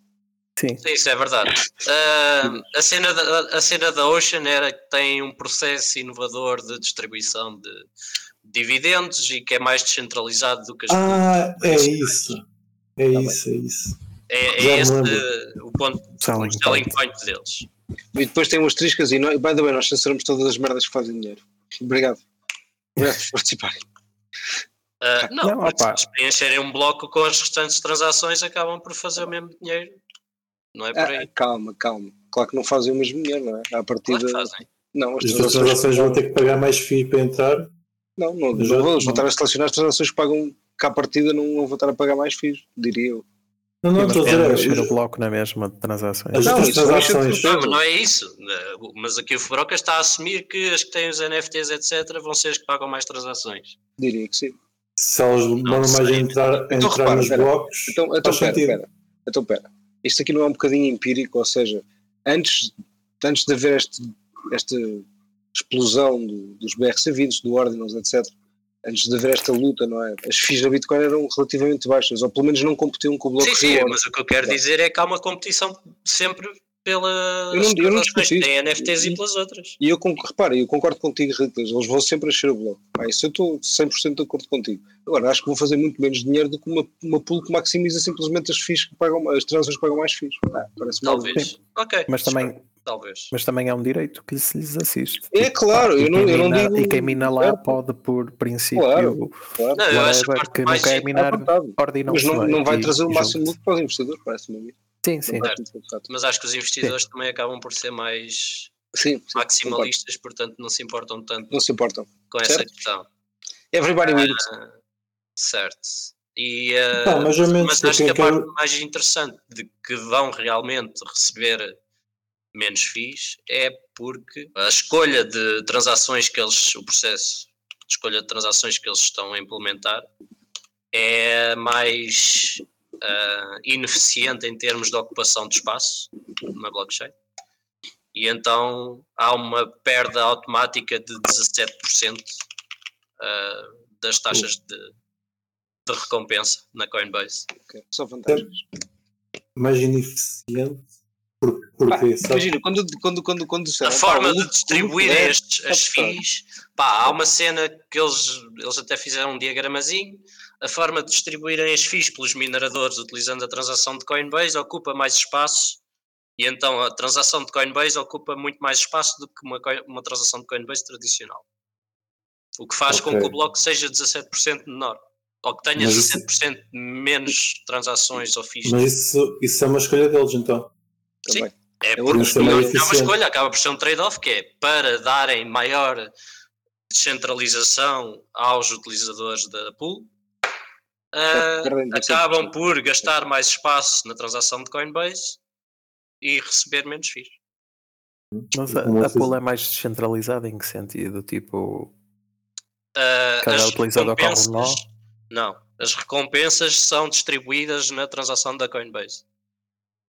D: Sim,
C: Sim, isso é verdade. Ah, a, cena da, a cena da Ocean era que tem um processo inovador de distribuição de dividendos e que é mais descentralizado do que as
A: Ah, é isso. É
D: Tá
A: isso, é isso.
C: É,
A: já
C: é esse o ponto
D: Selling
C: o selling
D: point.
C: point deles.
B: E depois tem umas triscas e, nós, by the way, nós censuramos todas as merdas que fazem dinheiro. Obrigado. Obrigado por participarem.
C: Ah, não,
D: Não, opa.
C: se preencherem um bloco com as restantes transações acabam por fazer o mesmo dinheiro. Não é por
B: Ah,
C: aí.
B: calma, calma. Claro que não fazem o mesmo dinheiro, não é?
C: Claro
B: partida.
C: que fazem.
B: Não, as
A: As transações vão ter que pagar mais FII para entrar.
B: Não, não, não, vou-
A: não.
B: vão estar a selecionar as transações que pagam cá à partida, não, vão estar a pagar mais FIIs, diria eu.
A: Não, não, estou a dizer.
D: o
A: os-
D: bloco na mesma de transações.
A: As
B: Não, é
A: transações.
C: Não, mas não é isso. Mas aqui o Fubroca está a assumir que as que têm os NFTs, etc., vão ser as que pagam mais transações.
B: Diria que sim.
A: Se elas demandam mais a entrar, a
B: Então,
A: entrar
B: repara,
A: nos blocos,
B: Então, então
A: faz
B: pera,
A: sentido.
B: pera. Então, pera. Isto aqui não é um bocadinho empírico, ou seja, antes, antes de haver este, esta explosão do- dos BRC20, do Ordinals, etc., antes de haver esta luta, não é? As FIIs da Bitcoin eram relativamente baixas, ou pelo menos não competiam com o bloco
C: Sim, sim, mas o que eu quero
B: Claro.
C: dizer é que há uma competição sempre pelas
B: Eu não- eu não discuti
C: que têm NFTs
B: E-
C: e pelas outras.
B: E eu, repara, eu concordo contigo, Riclas, eles vão sempre encher o bloco. Ah, isso eu estou 100% de acordo contigo. Agora, acho que vão fazer muito menos dinheiro do que uma, uma pool que maximiza simplesmente as FIIs que pagam, as transações que pagam mais FIIs. Ah.
C: Talvez. Ok.
D: Mas também,
C: Talvez.
D: mas também é um direito que se lhes assiste.
B: É claro,
D: e
B: eu não- eu não digo-
D: E quem mina lá
B: Certo.
D: pode, por princípio,
B: Claro. Claro.
C: Não, eu acho parte
D: que não quer minar ordinal
B: Mas não, não vai
D: e-
B: trazer o máximo lucro para os investidores, parece-me a mim.
D: Sim, sim.
C: Mas acho que os investidores também acabam por ser mais
B: Sim, sim,
C: maximalistas, portanto não se importam tanto
B: não se importam.
C: com essa
B: Certo.
C: questão.
B: Everybody wins.
C: Ah, certo. E,
A: Pá, mas
C: mas acho que a parte mais interessante de que vão realmente receber menos FIIs é porque a escolha de transações que eles, o processo de escolha de transações que eles estão a implementar é mais ah, ineficiente em termos de ocupação de espaço na blockchain. E então há uma perda automática de 17% ah, das taxas de, de recompensa na Coinbase.
B: Ok, Só vantagens.
A: mais ineficiente.
B: Pá,
A: porque,
B: imagina, quando, quando, quando, quando
C: A
B: pá,
C: forma de distribuir
B: é-
C: estes, as. FIIs, pá, há uma cena que eles, eles até fizeram um diagramazinho. A forma de distribuírem as FIIs pelos mineradores utilizando a transação de Coinbase ocupa mais espaço e então a transação de Coinbase ocupa muito mais espaço do que uma, uma transação de Coinbase tradicional. O que faz com
A: Ok.
C: que o bloco seja 17% menor. ou que tenha
A: Mas isso-
C: 60% menos transações ou fees.
A: Mas isso, isso é uma escolha deles, então.
C: Sim.
E: Também.
C: É,
E: É
C: porque não, é uma escolha, acaba por ser um trade-off que é para darem maior descentralização aos utilizadores da pool,
E: 17%.
C: acabam por gastar mais espaço na transação de Coinbase e receber menos FIIs.
D: Mas a, a pool é mais descentralizada em que sentido? Tipo,
C: Ah,
D: Cada
C: as
D: utilizador corre um
C: recompensas- Não, as recompensas são distribuídas na transação da Coinbase.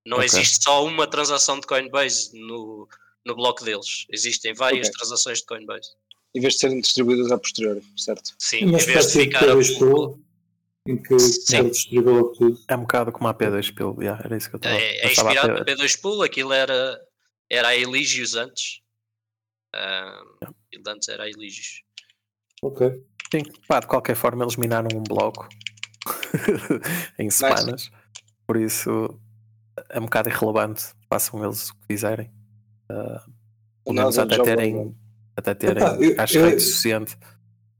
C: Não
D: Ok.
C: existe só uma transação de Coinbase no, no bloco deles. Existem várias
E: Ok.
C: transações de Coinbase.
E: Em vez de serem distribuídas a posteriori, certo?
C: Sim,
A: É
C: em vez de ficar a
A: P2 pool em que
C: Sim.
A: ele distribui logo tudo.
D: é um bocado como a P2 Pill, yeah, era isso que eu estava
C: É, é inspirado
D: ter-
C: no P2 Pool, aquilo era, era a Eligius antes. Ah, aquilo de antes era a Eligius.
A: Ok.
D: Sim, pá, de qualquer forma eles minaram um bloco <laughs> em semanas, por isso é um bocado irrelevante, façam eles o que quiserem. Uh, pelo menos até terem, até terem
A: Epá, eu-
D: acho que é suficiente.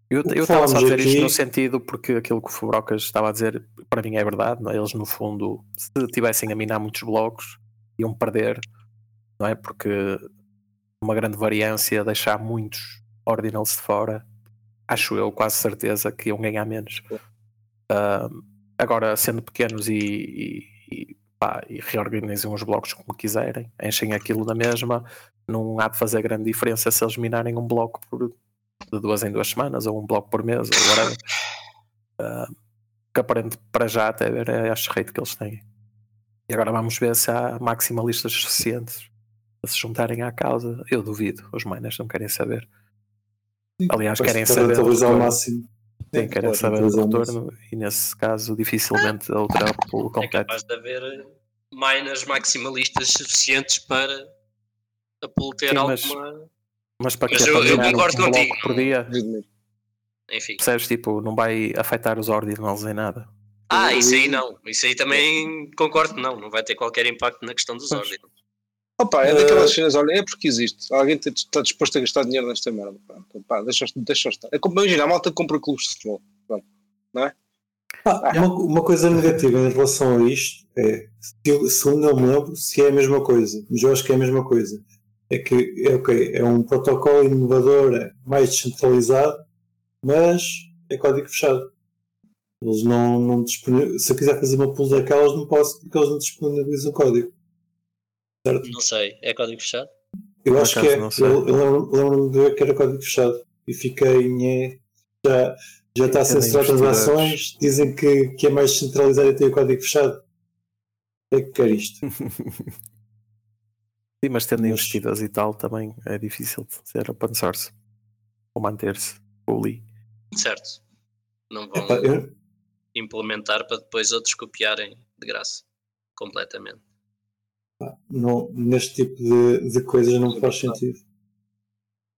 D: Eu eu estava só a dizer isto
A: aqui-
D: no sentido porque aquilo que o Fubrocas estava a dizer para mim é verdade, é? eles no fundo, se tivessem a minar muitos blocos, iam perder, não é? Porque uma grande variância, deixar muitos ordinals de fora, acho eu, quase certeza que iam ganhar menos. Ah, agora, sendo pequenos e, e, e, pá, e reorganizem os blocos como quiserem, enchem aquilo na mesma, não há de fazer grande diferença se eles minarem um bloco por de duas em duas semanas ou um bloco por mês ou whatever. <laughs> Ah, que aparente para já até ver é a rate que eles têm. E agora vamos ver se há maximalistas suficientes para se juntarem à causa. Eu duvido, os miners não querem saber. Aliás, querem
A: que
D: saber.
A: ao máximo.
D: Sim, querem
A: claro,
D: saber o
A: atualizar ao
D: retorno e nesse caso dificilmente a outra pool
C: É
D: compete.
C: capaz de haver miners maximalistas suficientes para a pool ter
D: Sim, mas-
C: alguma.
D: Mas para
C: Mas
D: que
C: eu- eu
D: um
C: concordo
D: bloco
C: contigo,
D: por
C: não-
D: dia.
C: Enfim.
D: percebes? Tipo, não vai afetar os ordinals em nada.
C: Ah, isso aí não. Isso aí também concordo não. Não vai ter qualquer impacto na questão dos ordens.
E: Opa, é
A: Eh,
E: daquelas cenas, olha, é porque existe. Alguém está disposto a gastar dinheiro nesta merda. Pá, pá, deixa, deixa estar. É como, imagina, a malta compra clubes de futebol. Pronto.
A: Pá, uma, uma coisa negativa em relação a isto é, se eu, segundo não me lembro, se é a mesma coisa, mas eu acho que é a mesma coisa. É que, é ok, é um protocolo inovador, é mais descentralizado, mas é código fechado. Eles não, não disponibilizam. Se eu quiser fazer uma pool daquelas, não posso porque eles não disponibilizam o código. Certo?
C: Não sei. É código fechado?
A: Eu
D: Por
A: acho que é. Eu, eu lembro- lembro-me de ver que era código fechado. E fiquei em. Já, já está a censurar transações, dizem que, que é mais descentralizado e tem o código fechado. É que quer isto. <laughs>
D: Sim, mas tendo
A: Mas-
D: investidores e tal, também é difícil de ser open source ou manter-se fully.
C: Certo. Não vão
A: Epá, eu,
C: implementar para depois outros copiarem de graça. Completamente.
A: não, neste tipo de, de coisas não faz sentido.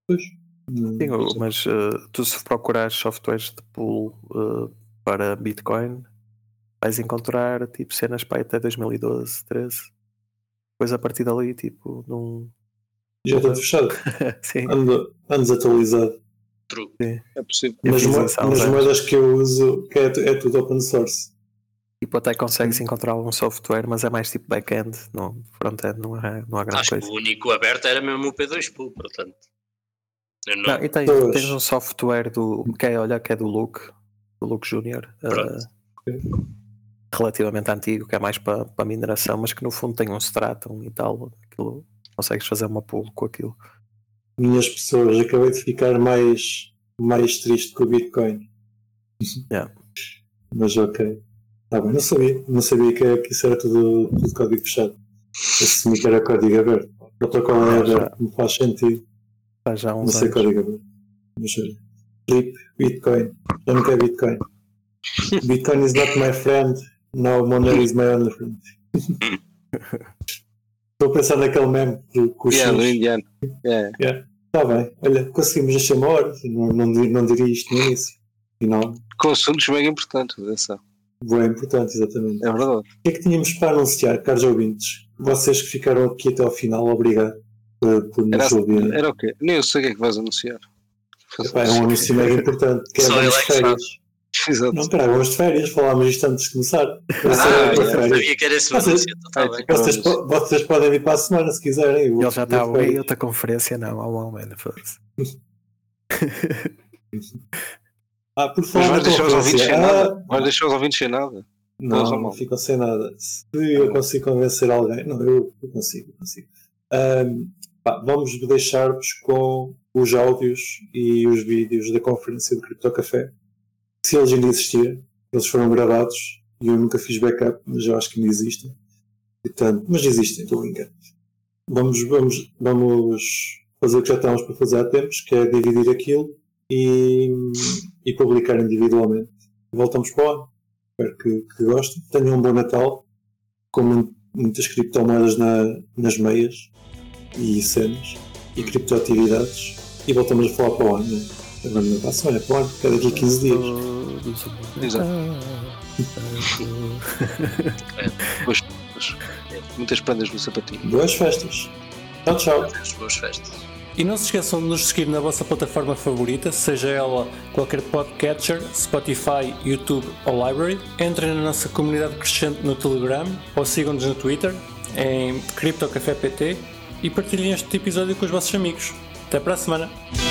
A: Pois.
D: Sim, mas eh, tu se procurares softwares de pool eh, para Bitcoin, vais encontrar tipo cenas para até 2012, 13. Depois a partir dali, tipo, num.
A: já está fechado. <laughs>
D: Sim,
A: Ando, ando desatualizado.
C: True.
E: É possível.
A: Nas, mo- nas moedas que eu uso, que é, é tudo open source.
D: tipo, até consegues encontrar algum software, mas é mais tipo back-end, não, front-end não há, não há grande
C: Acho
D: coisa.
C: que o único aberto era mesmo o P2 Pool, portanto. Eu não,
D: Não, e tens, tens um software do que é, olha, que é do Luke, do Luke Junior,
C: Pronto.
D: Relativamente antigo, que é mais para para mineração, mas que no fundo tem um Stratum e tal. Aquilo, consegues fazer uma pool com aquilo.
A: Minhas pessoas, acabei de ficar mais, mais triste com o Bitcoin.
D: Yeah.
A: Mas ok. Tá bem, não sabia. Não sabia que, que isso era tudo, tudo código fechado. Eu assumi que era código aberto. O protocolo é
D: Ah,
A: aberto, não faz sentido.
D: Faz já
A: Não sei
D: anos.
A: código aberto. Mas. RIP, Bitcoin. Já não quero Bitcoin. <laughs> Bitcoin is not my friend. Now Monero is my only friend. Estou a pensar naquele meme que com o
E: Yeah, do
A: X.
E: indiano. É.
A: Está bem, olha, conseguimos uma hora, não, não, não diria isto no início. E não,
E: Com assuntos mega importantes, atenção.
A: bem importante, exatamente.
E: É verdade.
A: O que é que tínhamos para anunciar, caros ouvintes? Vocês que ficaram aqui até ao final, obrigado por, por nos
E: Era,
A: ouvirem.
E: era o quê? Nem eu sei o que é que vais anunciar.
A: Epá, é um anúncio mega importante, que é
C: Só
A: férias.
E: Exato.
A: Não, peraí, vamos de férias, falámos isto antes de começar. Eu
C: Ah,
A: eu
C: sabia que era esse
A: Vocês-
C: anúncio, então tá.
A: Vocês, vocês podem vir para a semana se quiserem.
D: Ele já está ali,
A: férias.
D: outra conferência, não, um mano, foda-se. <laughs>
A: Ah, por
E: Mas
A: falar
E: vais deixar os ouvintes sem nada. Vais deixar os ouvintes sem nada.
A: Não, não
E: amam.
A: ficam sem nada. Se eu consigo convencer alguém, não, eu, eu consigo, eu consigo. Ahm, pá, vamos deixar-vos com os áudios e os vídeos da conferência do Crypto Café. Se eles ainda existirem, eles foram gravados e eu nunca fiz backup, mas eu acho que ainda existem. Portanto, mas existem, estou brincando. Vamos, vamos, vamos fazer o que já estávamos para fazer há tempos, que é dividir aquilo e, e publicar individualmente. Voltamos para o ano. Espero que, que gostem. Tenham um bom Natal, com mu- muitas criptomoedas na, nas meias e cenas e criptoatividades. E voltamos a falar para o ano. Né? Agora não <laughs> é para a semana, é para o ano, que é daqui a 15 dias.
E: Exato. Muitas pandas no sapatinho.
A: Boas festas. Tchau, tchau.
C: As boas festas.
F: E não se esqueçam de nos seguir na vossa plataforma favorita, seja ela qualquer podcatcher, Spotify, YouTube ou Library. Entrem na nossa comunidade crescente no Telegram ou sigam-nos no Twitter em CryptoCafé PT e partilhem este episódio com os vossos amigos. Até para a semana!